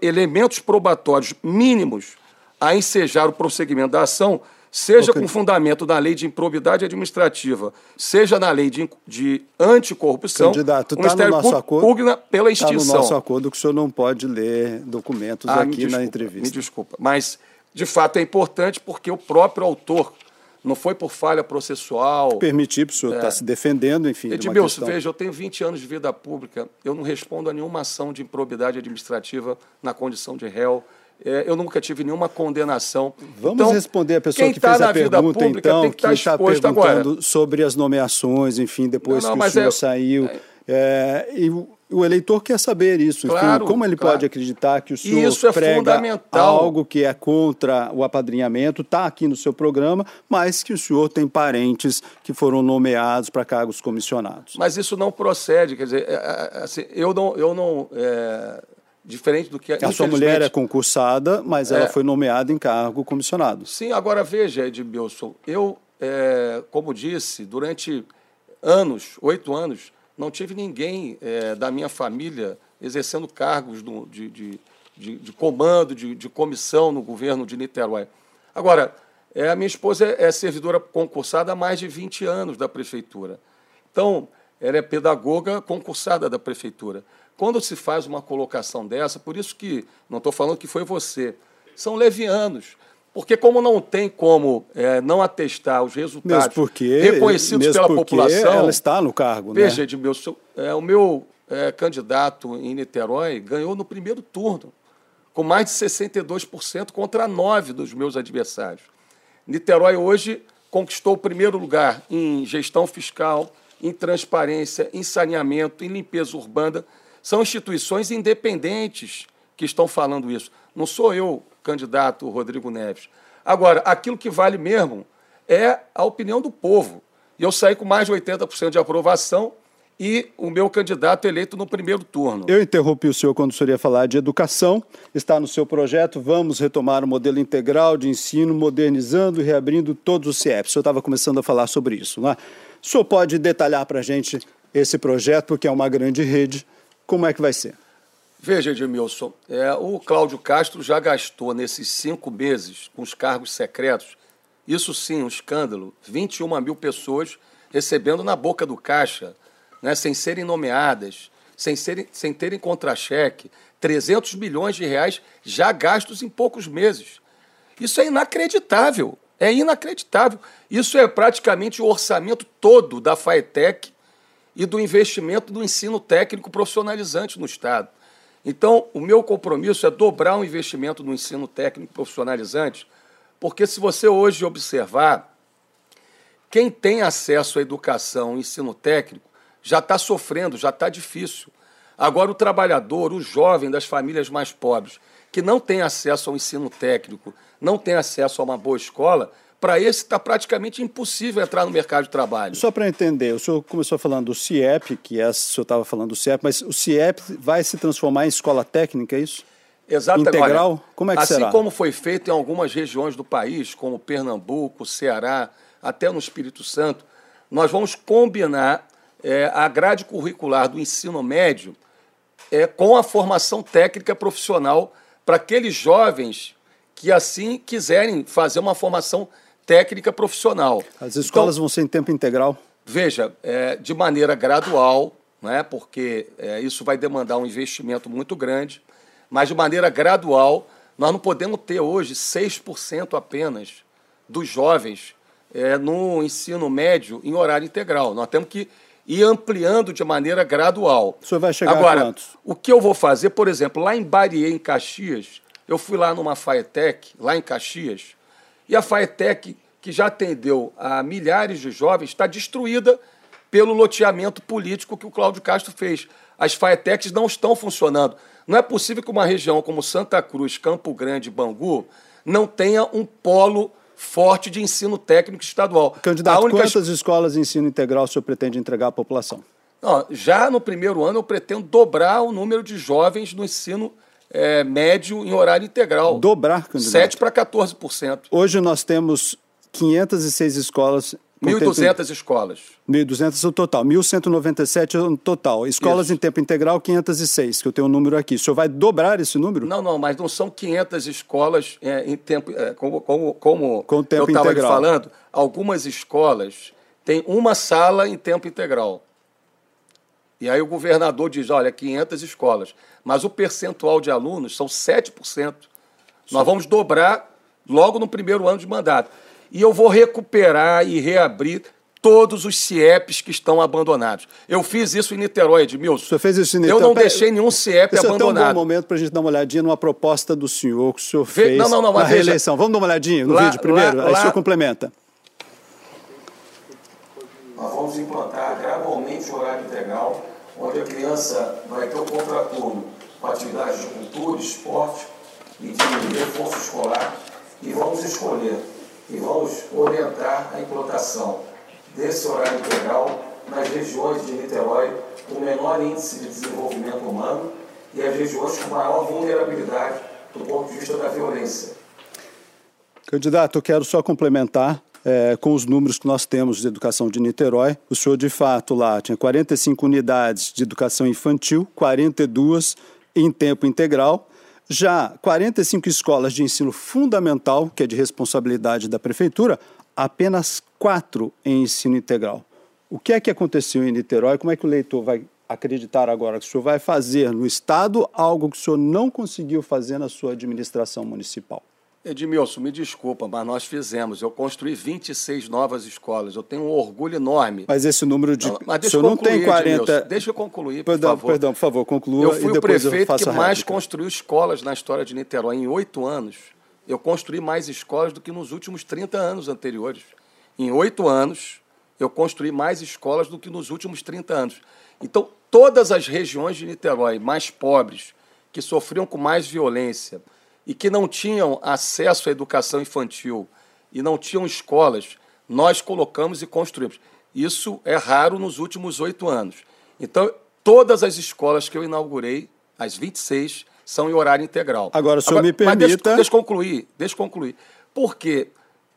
elementos probatórios mínimos a ensejar o prosseguimento da ação, seja okay. com fundamento na lei de improbidade administrativa, seja na lei de, de anticorrupção, Candidato, o tá Ministério no nosso Público pugna pela extinção. Está no nosso acordo que o senhor não pode ler documentos ah, aqui desculpa, na entrevista. Me desculpa, mas de fato é importante porque o próprio autor não foi por falha processual. Permitir para o senhor estar é. tá se defendendo, enfim. Edmilson, veja, eu tenho 20 anos de vida pública, eu não respondo a nenhuma ação de improbidade administrativa na condição de réu. É, eu nunca tive nenhuma condenação. Vamos então, responder a pessoa que tá fez a pergunta, pública, então, que tá está perguntando agora. sobre as nomeações, enfim, depois não, não, que o senhor é, saiu. É, é e o eleitor quer saber isso. Claro, Enfim, como ele claro. pode acreditar que o senhor isso é prega algo que é contra o apadrinhamento, está aqui no seu programa, mas que o senhor tem parentes que foram nomeados para cargos comissionados. Mas isso não procede, quer dizer, é, é, assim, eu não, eu não é, diferente do que a sua mulher é concursada, mas é, ela foi nomeada em cargo comissionado. Sim, agora veja, Edmilson, eu, é, como disse, durante anos, oito anos não tive ninguém é, da minha família exercendo cargos do, de, de, de, de, comando, de, de, comissão no governo de Niterói. Agora, é, a minha esposa é, é servidora concursada há mais de 20 anos da prefeitura. Então, ela é pedagoga concursada da prefeitura. Quando se faz uma colocação dessa, por isso que não estou falando que foi você, são levianos. Porque como não tem como é, não atestar os resultados porque, reconhecidos pela população... ela está no cargo, né? Veja, Edmilson, é, o meu é, candidato em Niterói ganhou no primeiro turno, com mais de 62% contra 9% dos meus adversários. Niterói hoje conquistou o primeiro lugar em gestão fiscal, em transparência, em saneamento, em limpeza urbana. São instituições independentes que estão falando isso. Não sou eu candidato Rodrigo Neves. Agora, aquilo que vale mesmo é a opinião do povo. E eu saí com mais de 80% de aprovação e o meu candidato eleito no primeiro turno. Eu interrompi o senhor quando o senhor ia falar de educação. Está no seu projeto, vamos retomar o modelo integral de ensino, modernizando e reabrindo todos os CIEPs. O senhor estava começando a falar sobre isso, não é? O senhor pode detalhar para a gente esse projeto, porque é uma grande rede. Como é que vai ser? Veja, Edmilson, é, o Cláudio Castro já gastou nesses cinco meses com os cargos secretos, isso sim, um escândalo, 21 mil pessoas recebendo na boca do caixa, né, sem serem nomeadas, sem, serem, sem terem contra-cheque, 300 milhões de reais já gastos em poucos meses. Isso é inacreditável, é inacreditável. Isso é praticamente o orçamento todo da FAETEC e do investimento do ensino técnico profissionalizante no Estado. Então, o meu compromisso é dobrar o investimento no ensino técnico profissionalizante, porque se você hoje observar, quem tem acesso à educação, ensino técnico, já está sofrendo, já está difícil. Agora, o trabalhador, o jovem das famílias mais pobres, que não tem acesso ao ensino técnico, não tem acesso a uma boa escola, para esse está praticamente impossível entrar no mercado de trabalho. Só para entender, o senhor começou falando do CIEP, que é, o senhor estava falando do CIEP, mas o CIEP vai se transformar em escola técnica, é isso? Exatamente. Integral? Olha, como é que assim será? Assim como foi feito em algumas regiões do país, como Pernambuco, Ceará, até no Espírito Santo, nós vamos combinar é, a grade curricular do ensino médio é, com a formação técnica profissional para aqueles jovens que assim quiserem fazer uma formação técnica profissional. As escolas então, vão ser em tempo integral? Veja, é, de maneira gradual, né, porque é, isso vai demandar um investimento muito grande, mas de maneira gradual, nós não podemos ter hoje 6% apenas dos jovens é, no ensino médio em horário integral. Nós temos que ir ampliando de maneira gradual. O senhor vai chegar Agora, a quantos? o que eu vou fazer, por exemplo, lá em Barier, em Caxias, eu fui lá numa Faetec, lá em Caxias, e a Faetec, que já atendeu a milhares de jovens, está destruída pelo loteamento político que o Cláudio Castro fez. As Faetecs não estão funcionando. Não é possível que uma região como Santa Cruz, Campo Grande, Bangu, não tenha um polo forte de ensino técnico estadual. Candidato, única... quantas escolas de ensino integral o senhor pretende entregar à população? Não, já no primeiro ano eu pretendo dobrar o número de jovens no ensino é, médio em horário integral. Dobrar, candidato? 7 para 14%. Hoje nós temos 506 escolas 1.200 escolas. 1.200 o total. 1.197 o total. Escolas Isso. em tempo integral, 506, que eu tenho um número aqui. O senhor vai dobrar esse número? Não, não, mas não são 500 escolas é, em tempo... É, como como, como Com tempo eu estava falando, algumas escolas têm uma sala em tempo integral. E aí o governador diz, olha, 500 escolas. Mas o percentual de alunos são 7%. Nós vamos dobrar logo no primeiro ano de mandato e eu vou recuperar e reabrir todos os CIEPs que estão abandonados. Eu fiz isso em Niterói, Edmilson. O senhor fez isso em Niterói? Eu não deixei nenhum CIEP Esse abandonado. Esse é um bom momento para a gente dar uma olhadinha numa proposta do senhor que o senhor fez não, não, não, na reeleição. Vamos dar uma olhadinha no lá, vídeo primeiro? Lá, Aí lá... o senhor complementa. Nós vamos implantar gradualmente o horário integral, onde a criança vai ter o contraturno com atividades de cultura, esporte e de reforço escolar, e vamos escolher e vamos orientar a implantação desse horário integral nas regiões de Niterói com menor índice de desenvolvimento humano e as regiões com maior vulnerabilidade do ponto de vista da violência. Candidato, eu quero só complementar é, com os números que nós temos de educação de Niterói. O senhor, de fato, lá tinha 45 unidades de educação infantil, 42 em tempo integral já 45 escolas de ensino fundamental, que é de responsabilidade da prefeitura, apenas quatro em ensino integral. O que é que aconteceu em Niterói? Como é que o leitor vai acreditar agora que o senhor vai fazer no Estado algo que o senhor não conseguiu fazer na sua administração municipal? Edmilson, me desculpa, mas nós fizemos. Eu construí 26 novas escolas. Eu tenho um orgulho enorme. Mas esse número de. Não, mas deixa senhor não tem 40. Edmilson. Deixa eu concluir, por perdão, favor. Perdão, por favor, conclua. Eu fui o prefeito que mais construiu escolas na história de Niterói. Em oito anos, eu construí mais escolas do que nos últimos 30 anos anteriores. Em oito anos, eu construí mais escolas do que nos últimos 30 anos. Então, todas as regiões de Niterói mais pobres, que sofriam com mais violência, e que não tinham acesso à educação infantil e não tinham escolas, nós colocamos e construímos. Isso é raro nos últimos oito anos. Então, todas as escolas que eu inaugurei, as 26, são em horário integral. Agora, se Agora, me permita... Mas deixa, deixa eu concluir, deixa eu concluir. Por quê?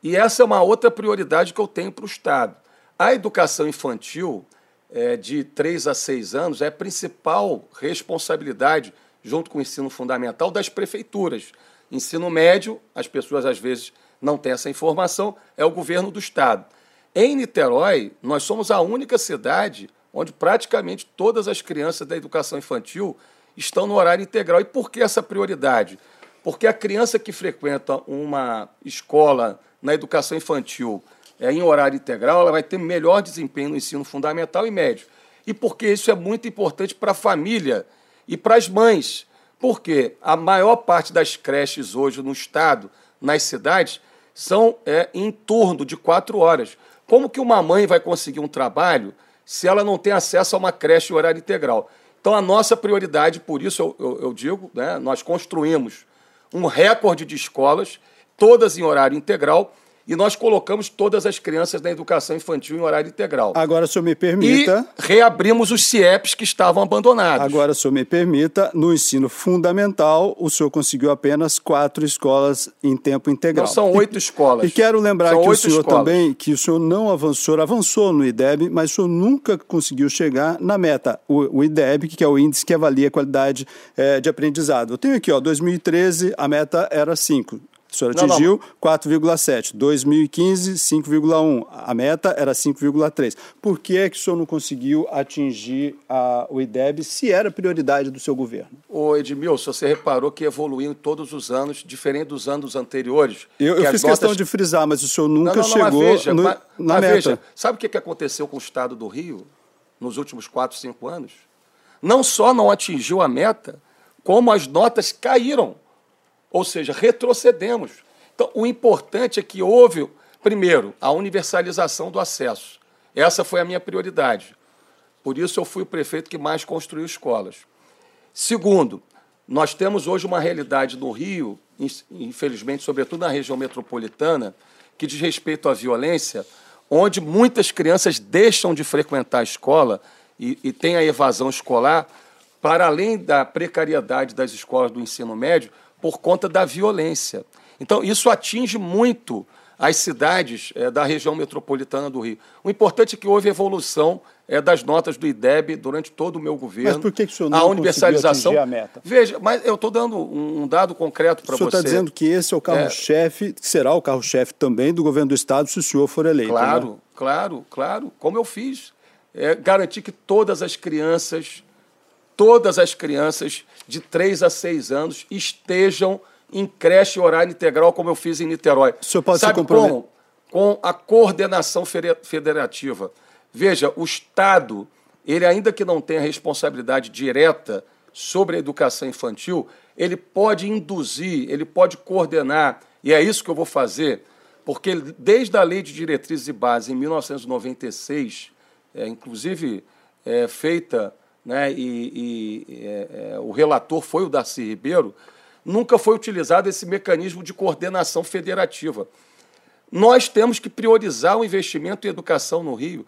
E essa é uma outra prioridade que eu tenho para o Estado. A educação infantil, é, de 3 a 6 anos, é a principal responsabilidade junto com o ensino fundamental, das prefeituras. Ensino médio, as pessoas às vezes não têm essa informação, é o governo do Estado. Em Niterói, nós somos a única cidade onde praticamente todas as crianças da educação infantil estão no horário integral. E por que essa prioridade? Porque a criança que frequenta uma escola na educação infantil é, em horário integral, ela vai ter melhor desempenho no ensino fundamental e médio. E porque isso é muito importante para a família e para as mães, porque a maior parte das creches hoje no estado, nas cidades, são é, em torno de quatro horas. Como que uma mãe vai conseguir um trabalho se ela não tem acesso a uma creche em horário integral? Então, a nossa prioridade, por isso eu, eu, eu digo, né, nós construímos um recorde de escolas, todas em horário integral, e nós colocamos todas as crianças na educação infantil em horário integral. Agora, se eu me permita. E reabrimos os CIEPs que estavam abandonados. Agora, se eu me permita, no ensino fundamental, o senhor conseguiu apenas quatro escolas em tempo integral. Não, são oito e, escolas. E quero lembrar são que o senhor escolas. também, que o senhor não avançou, avançou no IDEB, mas o senhor nunca conseguiu chegar na meta, o, o IDEB, que é o índice que avalia a qualidade é, de aprendizado. Eu tenho aqui, ó, 2013, a meta era 5. O senhor atingiu 4,7. 2015, 5,1. A meta era 5,3. Por que é que o senhor não conseguiu atingir a, o IDEB se era prioridade do seu governo? Ô Edmilson, você reparou que evoluiu em todos os anos, diferente dos anos anteriores. Eu, eu fiz questão de frisar, mas o senhor nunca não, não, chegou veja, no, mas, na mas meta. Veja, sabe o que aconteceu com o Estado do Rio nos últimos 4, 5 anos? Não só não atingiu a meta, como as notas caíram. Ou seja, retrocedemos. Então, o importante é que houve, primeiro, a universalização do acesso. Essa foi a minha prioridade. Por isso, eu fui o prefeito que mais construiu escolas. Segundo, nós temos hoje uma realidade no Rio, infelizmente, sobretudo na região metropolitana, que diz respeito à violência, onde muitas crianças deixam de frequentar a escola e, e tem a evasão escolar, para além da precariedade das escolas do ensino médio, por conta da violência. Então, isso atinge muito as cidades é, da região metropolitana do Rio. O importante é que houve evolução é, das notas do IDEB durante todo o meu governo. Mas por que, que o senhor não a universalização a meta? Veja, mas eu estou dando um, dado concreto para você. O senhor está dizendo que esse é o carro-chefe, é... será o carro-chefe também do governo do Estado se o senhor for eleito. Claro, né? claro, claro. Como eu fiz. É, garantir que todas as crianças todas as crianças de 3 a 6 anos estejam em creche horário integral, como eu fiz em Niterói. O senhor pode Sabe se comprometer? Como? Com a coordenação federativa. Veja, o Estado, ele ainda que não tenha responsabilidade direta sobre a educação infantil, ele pode induzir, ele pode coordenar, e é isso que eu vou fazer, porque desde a Lei de Diretrizes e Bases, em 1996, é, inclusive é, feita né, e, e é, é, o relator foi o Darcy Ribeiro, nunca foi utilizado esse mecanismo de coordenação federativa. Nós temos que priorizar o investimento em educação no Rio.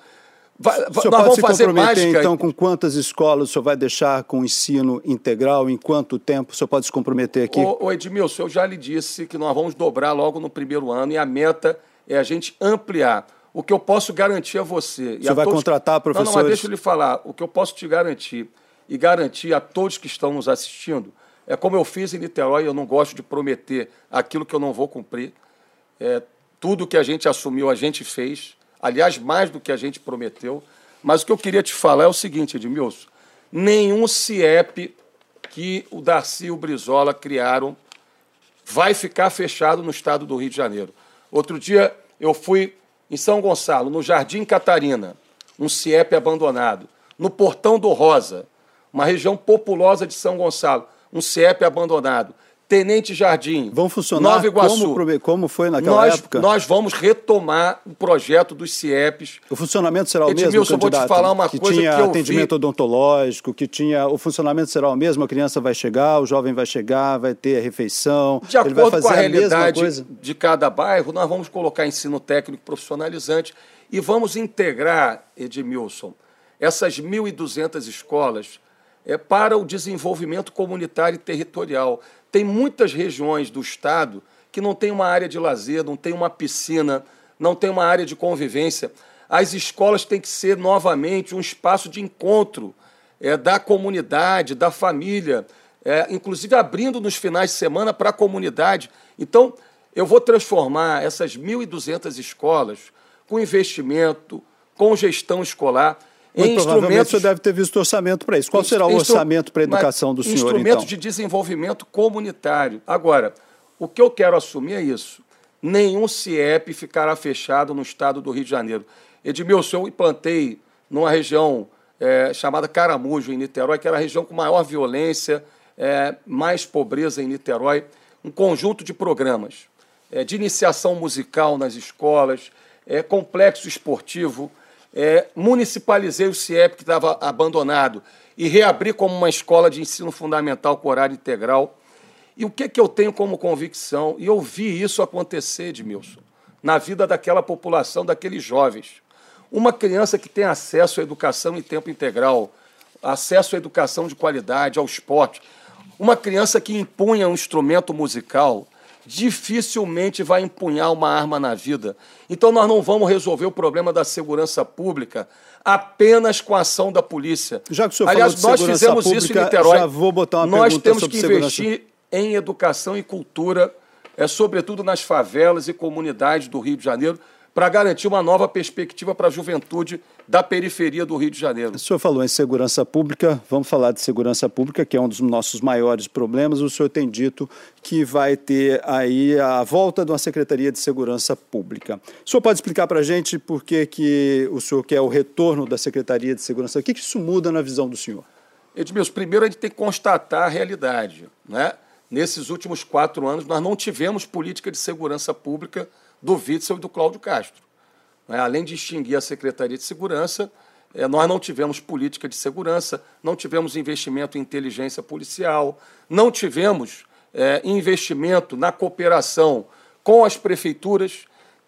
Vai, o senhor nós pode se comprometer, então, com quantas escolas o senhor vai deixar com ensino integral, em quanto tempo o senhor pode se comprometer aqui? Ô, ô Edmilson, eu já lhe disse que nós vamos dobrar logo no primeiro ano e a meta é a gente ampliar. O que eu posso garantir a você. Você vai todos... contratar professores? Não, não, mas deixa eu lhe falar. O que eu posso te garantir e garantir a todos que estão nos assistindo é como eu fiz em Niterói, eu não gosto de prometer aquilo que eu não vou cumprir. É, tudo que a gente assumiu, a gente fez. Aliás, mais do que a gente prometeu. Mas o que eu queria te falar é o seguinte, Edmilson. Nenhum CIEP que o Darcy e o Brizola criaram vai ficar fechado no estado do Rio de Janeiro. Outro dia eu fui em São Gonçalo, no Jardim Catarina, um CIEP abandonado. No Portão do Rosa, uma região populosa de São Gonçalo, um CIEP abandonado. Tenente Jardim, Vão funcionar Nova Iguaçu. Como, como foi naquela nós, época? Nós vamos retomar o projeto dos CIEPs. O funcionamento será o Edmilson, mesmo, candidato? eu vou te falar uma que coisa tinha que eu atendimento vi. odontológico, que tinha... O funcionamento será o mesmo? A criança vai chegar, o jovem vai chegar, vai ter a refeição, De acordo com a, a realidade de cada bairro, nós vamos colocar ensino técnico profissionalizante e vamos integrar, Edmilson, essas 1.200 escolas é, para o desenvolvimento comunitário e territorial. Tem muitas regiões do estado que não tem uma área de lazer, não tem uma piscina, não tem uma área de convivência. As escolas têm que ser novamente um espaço de encontro é, da comunidade, da família, é, inclusive abrindo nos finais de semana para a comunidade. Então, eu vou transformar essas 1.200 escolas com investimento, com gestão escolar, muito provavelmente você deve ter visto orçamento para isso. Qual será o orçamento para a educação do senhor, Instrumento então? de desenvolvimento comunitário. Agora, o que eu quero assumir é isso. Nenhum CIEP ficará fechado no estado do Rio de Janeiro. Edmilson, eu implantei numa região é, chamada Caramujo, em Niterói, que era a região com maior violência, é, mais pobreza em Niterói, um conjunto de programas é, de iniciação musical nas escolas, é, complexo esportivo, é, municipalizei o CIEP, que estava abandonado, e reabri como uma escola de ensino fundamental com horário integral. E o que, que eu tenho como convicção? E eu vi isso acontecer, Edmilson, na vida daquela população, daqueles jovens. Uma criança que tem acesso à educação em tempo integral, acesso à educação de qualidade, ao esporte, uma criança que impunha um instrumento musical, dificilmente vai empunhar uma arma na vida. Então nós não vamos resolver o problema da segurança pública apenas com a ação da polícia. Já que o senhor Aliás, falou de nós fizemos pública, isso em Niterói. Já vou botar uma nós temos que investir em educação e cultura é sobretudo nas favelas e comunidades do Rio de Janeiro, para garantir uma nova perspectiva para a juventude da periferia do Rio de Janeiro. O senhor falou em segurança pública, vamos falar de segurança pública, que é um dos nossos maiores problemas. O senhor tem dito que vai ter aí a volta de uma Secretaria de Segurança Pública. O senhor pode explicar para a gente por que, que o senhor quer o retorno da Secretaria de Segurança? O que, que isso muda na visão do senhor? Edmilson, primeiro a gente tem que constatar a realidade. Né? Nesses últimos quatro anos, nós não tivemos política de segurança pública do Witzel e do Cláudio Castro. Né? Além de extinguir a Secretaria de Segurança, é, nós não tivemos política de segurança, não tivemos investimento em inteligência policial, não tivemos é, investimento na cooperação com as prefeituras,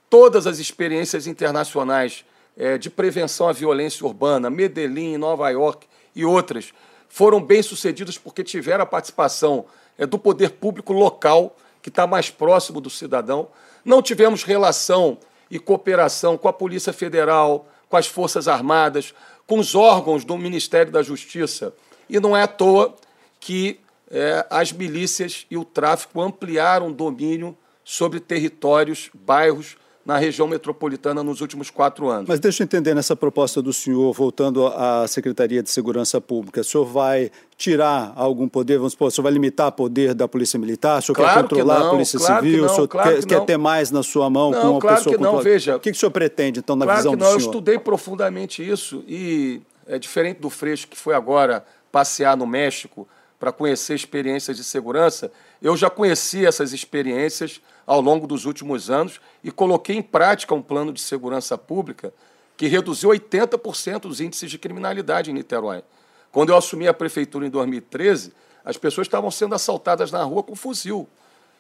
todas as experiências internacionais é, de prevenção à violência urbana, Medellín, Nova York e outras, foram bem sucedidas porque tiveram a participação do poder público local, que está mais próximo do cidadão. Não tivemos relação e cooperação com a Polícia Federal, com as Forças Armadas, com os órgãos do Ministério da Justiça. E não é à toa que é, as milícias e o tráfico ampliaram o domínio sobre territórios, bairros na região metropolitana nos últimos quatro anos. Mas deixa eu entender nessa proposta do senhor, voltando à Secretaria de Segurança Pública, o senhor vai tirar algum poder, vamos supor, o senhor vai limitar o poder da Polícia Militar, o senhor claro quer controlar não, a Polícia claro Civil, não, o senhor claro quer, quer, ter mais na sua mão não, com uma claro pessoa que não, veja. O que, que o senhor pretende, então, na claro visão que do não, senhor? Eu estudei profundamente isso e é diferente do Freixo, que foi agora passear no México para conhecer experiências de segurança, eu já conheci essas experiências ao longo dos últimos anos e coloquei em prática um plano de segurança pública que reduziu 80% os índices de criminalidade em Niterói. Quando eu assumi a prefeitura em 2013, as pessoas estavam sendo assaltadas na rua com fuzil.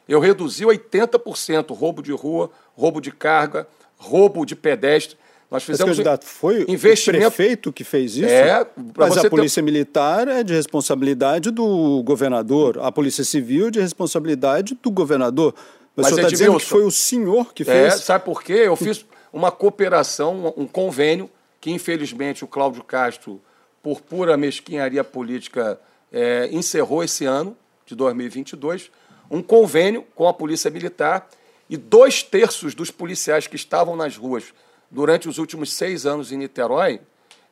Eu reduzi 80% roubo de rua, roubo de carga, roubo de pedestre. Nós fizemos Mas, candidato, foi investimento... o prefeito que fez isso? É, Mas a Polícia ter... Militar é de responsabilidade do governador, a Polícia Civil é de responsabilidade do governador. Mas, senhor está dizendo que foi o senhor que fez? É, sabe por quê? Eu fiz uma cooperação, um convênio, que infelizmente o Cláudio Castro, por pura mesquinharia política, é, encerrou esse ano, de 2022, um convênio com a Polícia Militar e dois terços dos policiais que estavam nas ruas durante os últimos seis anos em Niterói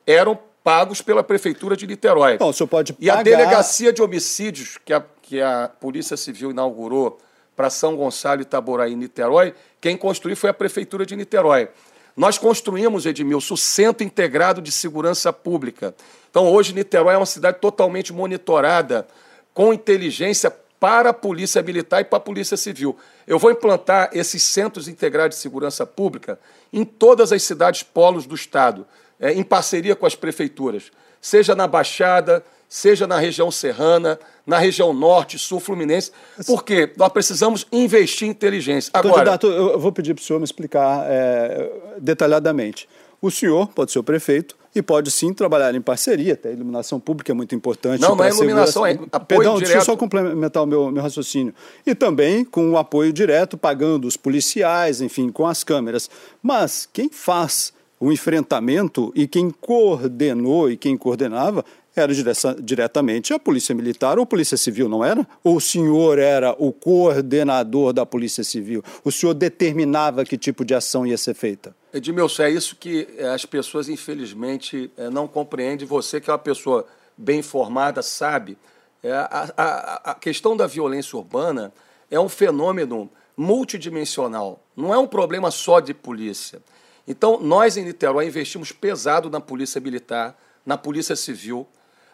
eram pagos pela Prefeitura de Niterói. Não, o senhor pode pagar... E a Delegacia de Homicídios, que a, que a Polícia Civil inaugurou para São Gonçalo, Itaboraí e Niterói, quem construiu foi a Prefeitura de Niterói. Nós construímos, Edmilson, o Centro Integrado de Segurança Pública. Então, hoje, Niterói é uma cidade totalmente monitorada, com inteligência para a Polícia Militar e para a Polícia Civil. Eu vou implantar esses Centros Integrados de Segurança Pública em todas as cidades polos do Estado, é, em parceria com as prefeituras, seja na Baixada, seja na região serrana, na região norte, sul fluminense, porque nós precisamos investir em inteligência. Agora, Candidato, eu vou pedir para o senhor me explicar é, detalhadamente. O senhor pode ser o prefeito e pode sim trabalhar em parceria, até a iluminação pública é muito importante. Não, não é iluminação, é apoio Perdão, direto. deixa eu só complementar o meu, meu raciocínio. E também com o apoio direto, pagando os policiais, enfim, com as câmeras. Mas quem faz o enfrentamento e quem coordenou e quem coordenava era diretamente a Polícia Militar ou Polícia Civil, não era? Ou o senhor era o coordenador da Polícia Civil? O senhor determinava que tipo de ação ia ser feita? Edmilson, é isso que eh, as pessoas, infelizmente, eh, não compreendem. Você, que é uma pessoa bem informada, sabe. É, a, a, a questão da violência urbana é um fenômeno multidimensional. Não é um problema só de polícia. Então, nós em Niterói investimos pesado na Polícia Militar, na Polícia Civil,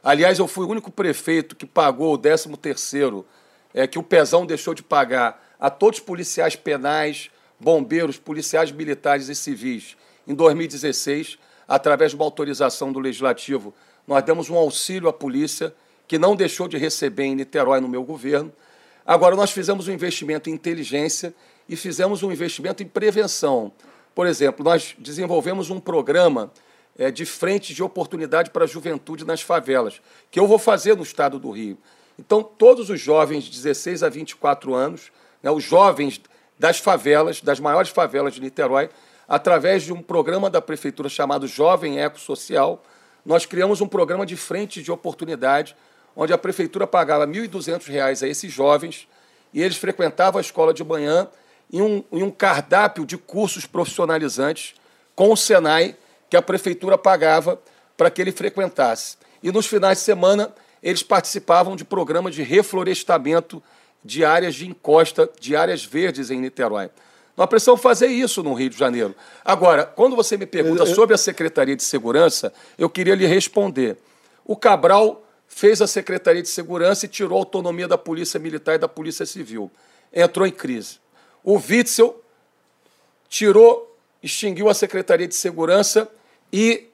Aliás, eu fui o único prefeito que pagou o 13 terceiro, é, que o Pezão deixou de pagar a todos os policiais penais, bombeiros, policiais militares e civis. Em 2016, através de uma autorização do Legislativo, nós demos um auxílio à polícia, que não deixou de receber em Niterói no meu governo. Agora, nós fizemos um investimento em inteligência e fizemos um investimento em prevenção. Por exemplo, nós desenvolvemos um programa é, de frente de oportunidade para a juventude nas favelas, que eu vou fazer no estado do Rio. Então, todos os jovens de 16 a 24 anos, né, os jovens das favelas, das maiores favelas de Niterói, através de um programa da prefeitura chamado Jovem Eco Social, nós criamos um programa de frente de oportunidade, onde a prefeitura pagava R$ 1.200 a esses jovens e eles frequentavam a escola de manhã em um, em um cardápio de cursos profissionalizantes com o Senai, que a prefeitura pagava para que ele frequentasse. E nos finais de semana, eles participavam de programas de reflorestamento de áreas de encosta, de áreas verdes em Niterói. Nós precisamos fazer isso no Rio de Janeiro. Agora, quando você me pergunta sobre a Secretaria de Segurança, eu queria lhe responder. O Cabral fez a Secretaria de Segurança e tirou a autonomia da Polícia Militar e da Polícia Civil. Entrou em crise. O Witzel tirou, extinguiu a Secretaria de Segurança e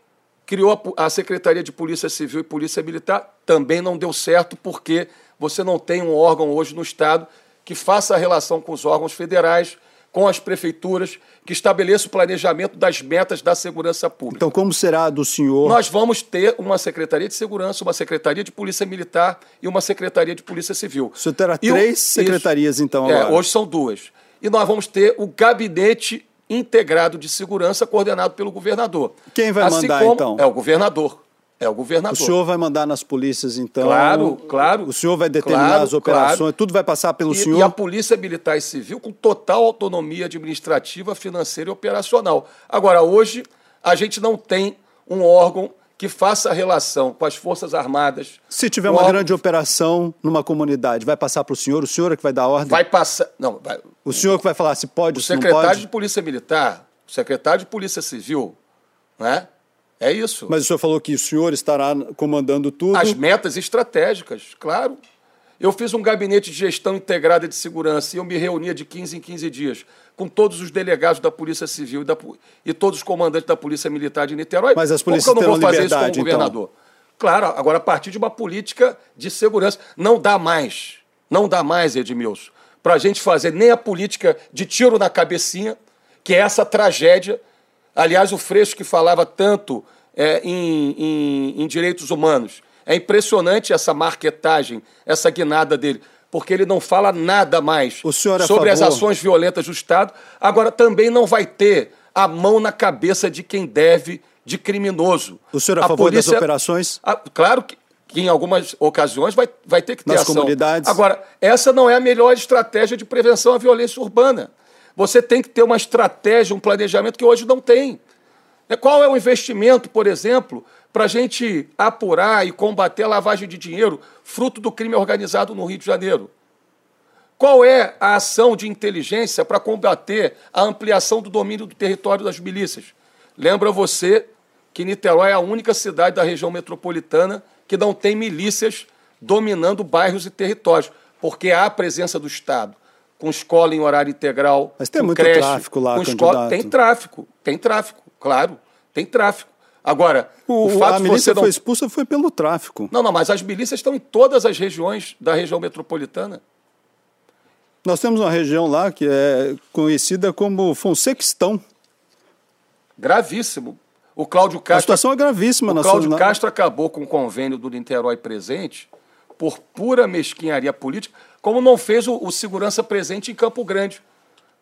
criou a Secretaria de Polícia Civil e Polícia Militar. Também não deu certo, porque você não tem um órgão hoje no Estado que faça a relação com os órgãos federais, com as prefeituras, que estabeleça o planejamento das metas da segurança pública. Então, como será do senhor? Nós vamos ter uma Secretaria de Segurança, uma Secretaria de Polícia Militar e uma Secretaria de Polícia Civil. O senhor terá e três o... secretarias, então, agora. É, hoje são duas. E nós vamos ter o Gabinete Integrado de Segurança, coordenado pelo governador. Quem vai assim mandar, como... então? É o governador. É o governador. O senhor vai mandar nas polícias, então? Claro, claro. O senhor vai determinar claro, as operações, claro. tudo vai passar pelo e, senhor? E a Polícia Militar e Civil com total autonomia administrativa, financeira e operacional. Agora, hoje, a gente não tem um órgão que faça a relação com as Forças Armadas. Se tiver uma órgão... grande operação numa comunidade, vai passar para o senhor? O senhor é que vai dar ordem? Vai passar. Não, vai... O senhor que vai falar se pode, o se não pode? O secretário de Polícia Militar, o secretário de Polícia Civil, né? É isso. Mas o senhor falou que o senhor estará comandando tudo. As metas estratégicas, claro. Eu fiz um gabinete de gestão integrada de segurança e eu me reunia de 15 em 15 dias com todos os delegados da Polícia Civil e, da, e todos os comandantes da Polícia Militar de Niterói. Mas as polícias Como eu não vou fazer isso como então? governador? Claro, agora a partir de uma política de segurança. Não dá mais, não dá mais, Edmilson, para a gente fazer nem a política de tiro na cabecinha, que é essa tragédia Aliás, o Freixo que falava tanto é, em, em, em direitos humanos. É impressionante essa marketagem, essa guinada dele porque ele não fala nada mais é sobre favor... as ações violentas do Estado. Agora, também não vai ter a mão na cabeça de quem deve, de criminoso. O senhor é a, a favor polícia... das operações? A... Claro que, que, em algumas ocasiões vai, vai ter que ter Nas ação. comunidades? Agora, essa não é a melhor estratégia de prevenção à violência urbana. Você tem que ter uma estratégia, um planejamento que hoje não tem. É, qual é o investimento, por exemplo, para a gente apurar e combater a lavagem de dinheiro fruto do crime organizado no Rio de Janeiro? Qual é a ação de inteligência para combater a ampliação do domínio do território das milícias? Lembra você que Niterói é a única cidade da região metropolitana que não tem milícias dominando bairros e territórios, porque há a presença do Estado com escola em horário integral. Mas tem muito creche, tráfico lá, com escola. Tem tráfico, tem tráfico, claro, tem tráfico. Agora, o, o fato a milícia não... foi expulsa foi pelo tráfico. Não, não, mas as milícias estão em todas as regiões da região metropolitana. Nós temos uma região lá que é conhecida como Fonsequistão. Gravíssimo. O Cláudio Castro. A situação é gravíssima o Cláudio Castro acabou com o convênio do Niterói presente por pura mesquinharia política, como não fez o, o segurança presente em Campo Grande,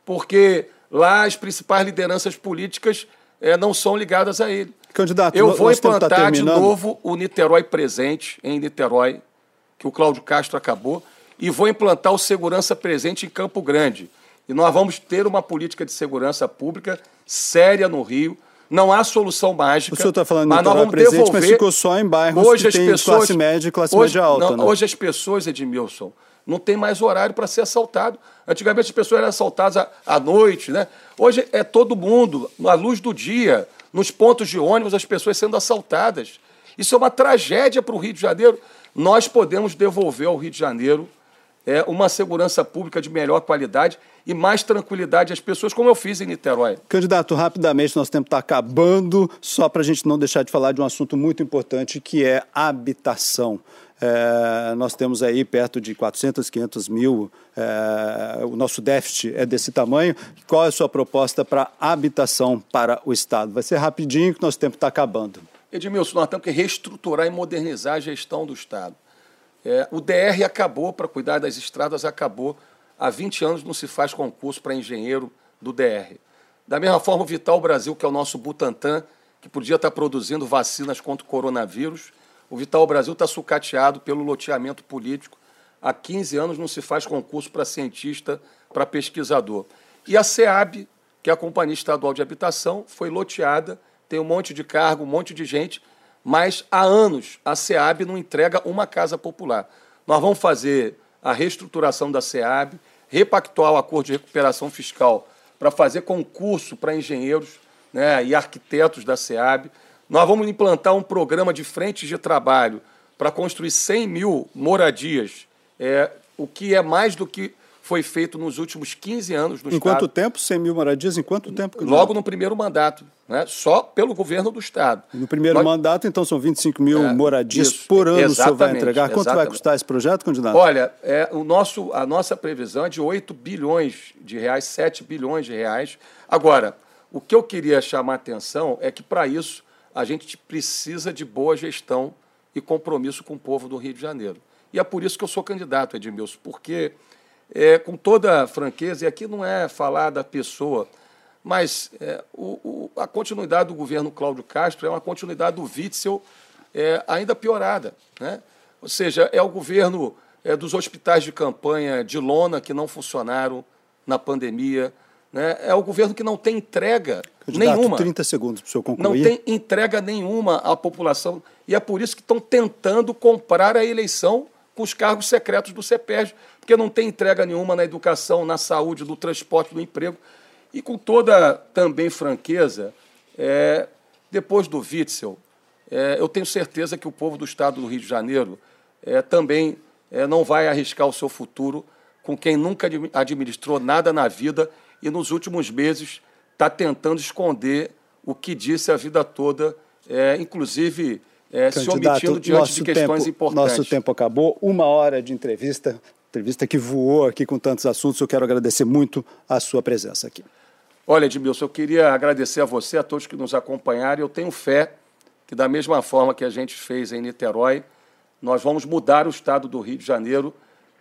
porque lá as principais lideranças políticas é, não são ligadas a ele. Candidato, eu vou implantar de novo o Niterói presente em Niterói, que o Cláudio Castro acabou, e vou implantar o segurança presente em Campo Grande. E nós vamos ter uma política de segurança pública séria no Rio, não há solução mágica. O senhor está falando mas nós vamos presente, devolver. mas ficou só em bairros hoje que tem pessoas, classe média e classe hoje, média alta. Não, né? Hoje as pessoas, Edmilson, não tem mais horário para ser assaltado. Antigamente as pessoas eram assaltadas à, noite, né? Hoje é todo mundo, à luz do dia, nos pontos de ônibus, as pessoas sendo assaltadas. Isso é uma tragédia para o Rio de Janeiro. Nós podemos devolver ao Rio de Janeiro é, uma segurança pública de melhor qualidade e mais tranquilidade às pessoas, como eu fiz em Niterói. Candidato, rapidamente, nosso tempo está acabando, só para a gente não deixar de falar de um assunto muito importante que é habitação. É, nós temos aí perto de 400, 500 mil, é, o nosso déficit é desse tamanho. Qual é a sua proposta para habitação para o Estado? Vai ser rapidinho que nosso tempo está acabando. Edmilson, nós temos que reestruturar e modernizar a gestão do Estado. É, o DR acabou, para cuidar das estradas, acabou. Há 20 anos não se faz concurso para engenheiro do DR. Da mesma forma, o Vital Brasil, que é o nosso Butantan, que podia estar produzindo vacinas contra o coronavírus, o Vital Brasil está sucateado pelo loteamento político. há 15 anos não se faz concurso para cientista, para pesquisador. E a SEAB, que é a Companhia Estadual de Habitação, foi loteada, tem um monte de cargo, um monte de gente, mas há anos a SEAB não entrega uma casa popular. Nós vamos fazer a reestruturação da SEAB, repactuar o acordo de recuperação fiscal para fazer concurso para engenheiros né, e arquitetos da SEAB. Nós vamos implantar um programa de frentes de trabalho para construir 100 mil moradias, é, o que é mais do que foi feito nos últimos 15 anos no em Estado. Em quanto tempo? 100 mil moradias? Em quanto tempo? Logo no primeiro mandato, né? só pelo governo do Estado. No primeiro Nós... mandato, então, são 25 mil é, moradias isso, por ano o senhor vai entregar. Quanto vai custar esse projeto, candidato? Olha, é, o nosso, a nossa previsão é de 8 bilhões de reais, 7 bilhões de reais. Agora, o que eu queria chamar a atenção é que, para isso, a gente precisa de boa gestão e compromisso com o povo do Rio de Janeiro. E é por isso que eu sou candidato, Edmilson, porque é, com toda franqueza, e aqui não é falar da pessoa, mas é, o, o, a continuidade do governo Cláudio Castro é uma continuidade do Witzel é, ainda piorada. Né? Ou seja, é o governo é, dos hospitais de campanha de lona que não funcionaram na pandemia. Né? É o governo que não tem entrega Candidato, nenhuma. 30 segundos para o senhor concluir. Não tem entrega nenhuma à população. E é por isso que estão tentando comprar a eleição com os cargos secretos do CEPERJ, porque não tem entrega nenhuma na educação, na saúde, no transporte, no emprego. E com toda também franqueza, é, depois do Witzel, é, eu tenho certeza que o povo do estado do Rio de Janeiro é, também é, não vai arriscar o seu futuro com quem nunca administrou nada na vida e nos últimos meses está tentando esconder o que disse a vida toda, é, inclusive é, se omitindo diante de questões tempo, importantes. Nosso tempo acabou, uma hora de entrevista, entrevista que voou aqui com tantos assuntos. Eu quero agradecer muito a sua presença aqui. Olha, Edmilson, eu queria agradecer a você, a todos que nos acompanharam. Eu tenho fé que, da mesma forma que a gente fez em Niterói, nós vamos mudar o estado do Rio de Janeiro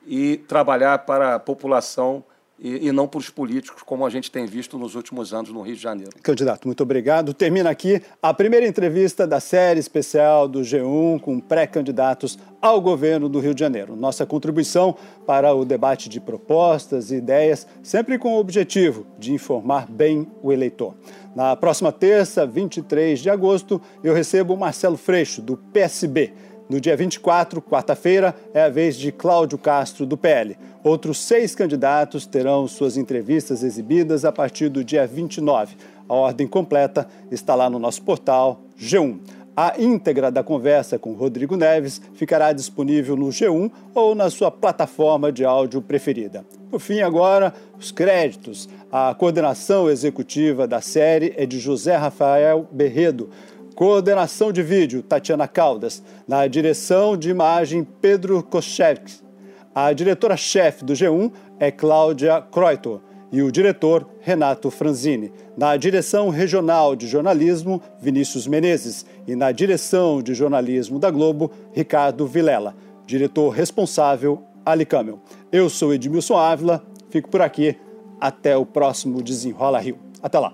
e trabalhar para a população e, e, não para os políticos, como a gente tem visto nos últimos anos no Rio de Janeiro. Candidato, muito obrigado. Termina aqui a primeira entrevista da série especial do G1 com pré-candidatos ao governo do Rio de Janeiro. Nossa contribuição para o debate de propostas e ideias, sempre com o objetivo de informar bem o eleitor. Na próxima terça, 23 de agosto, eu recebo Marcelo Freixo, do PSB. No dia 24, quarta-feira, é a vez de Cláudio Castro, do PL. Outros seis candidatos terão suas entrevistas exibidas a partir do dia 29. A ordem completa está lá no nosso portal G1. A íntegra da conversa com Rodrigo Neves ficará disponível no G1 ou na sua plataforma de áudio preferida. Por fim, agora, os créditos. A coordenação executiva da série é de José Rafael Berredo. Coordenação de vídeo, Tatiana Caldas. Na direção de imagem, Pedro Kochevski. A diretora-chefe do G1 é Cláudia Croito e o diretor, Renato Franzini. Na direção regional de jornalismo, Vinícius Menezes. E na direção de jornalismo da Globo, Ricardo Vilela. Diretor responsável, Ali Camel. Eu sou Edmilson Ávila, fico por aqui. Até o próximo Desenrola Rio. Até lá.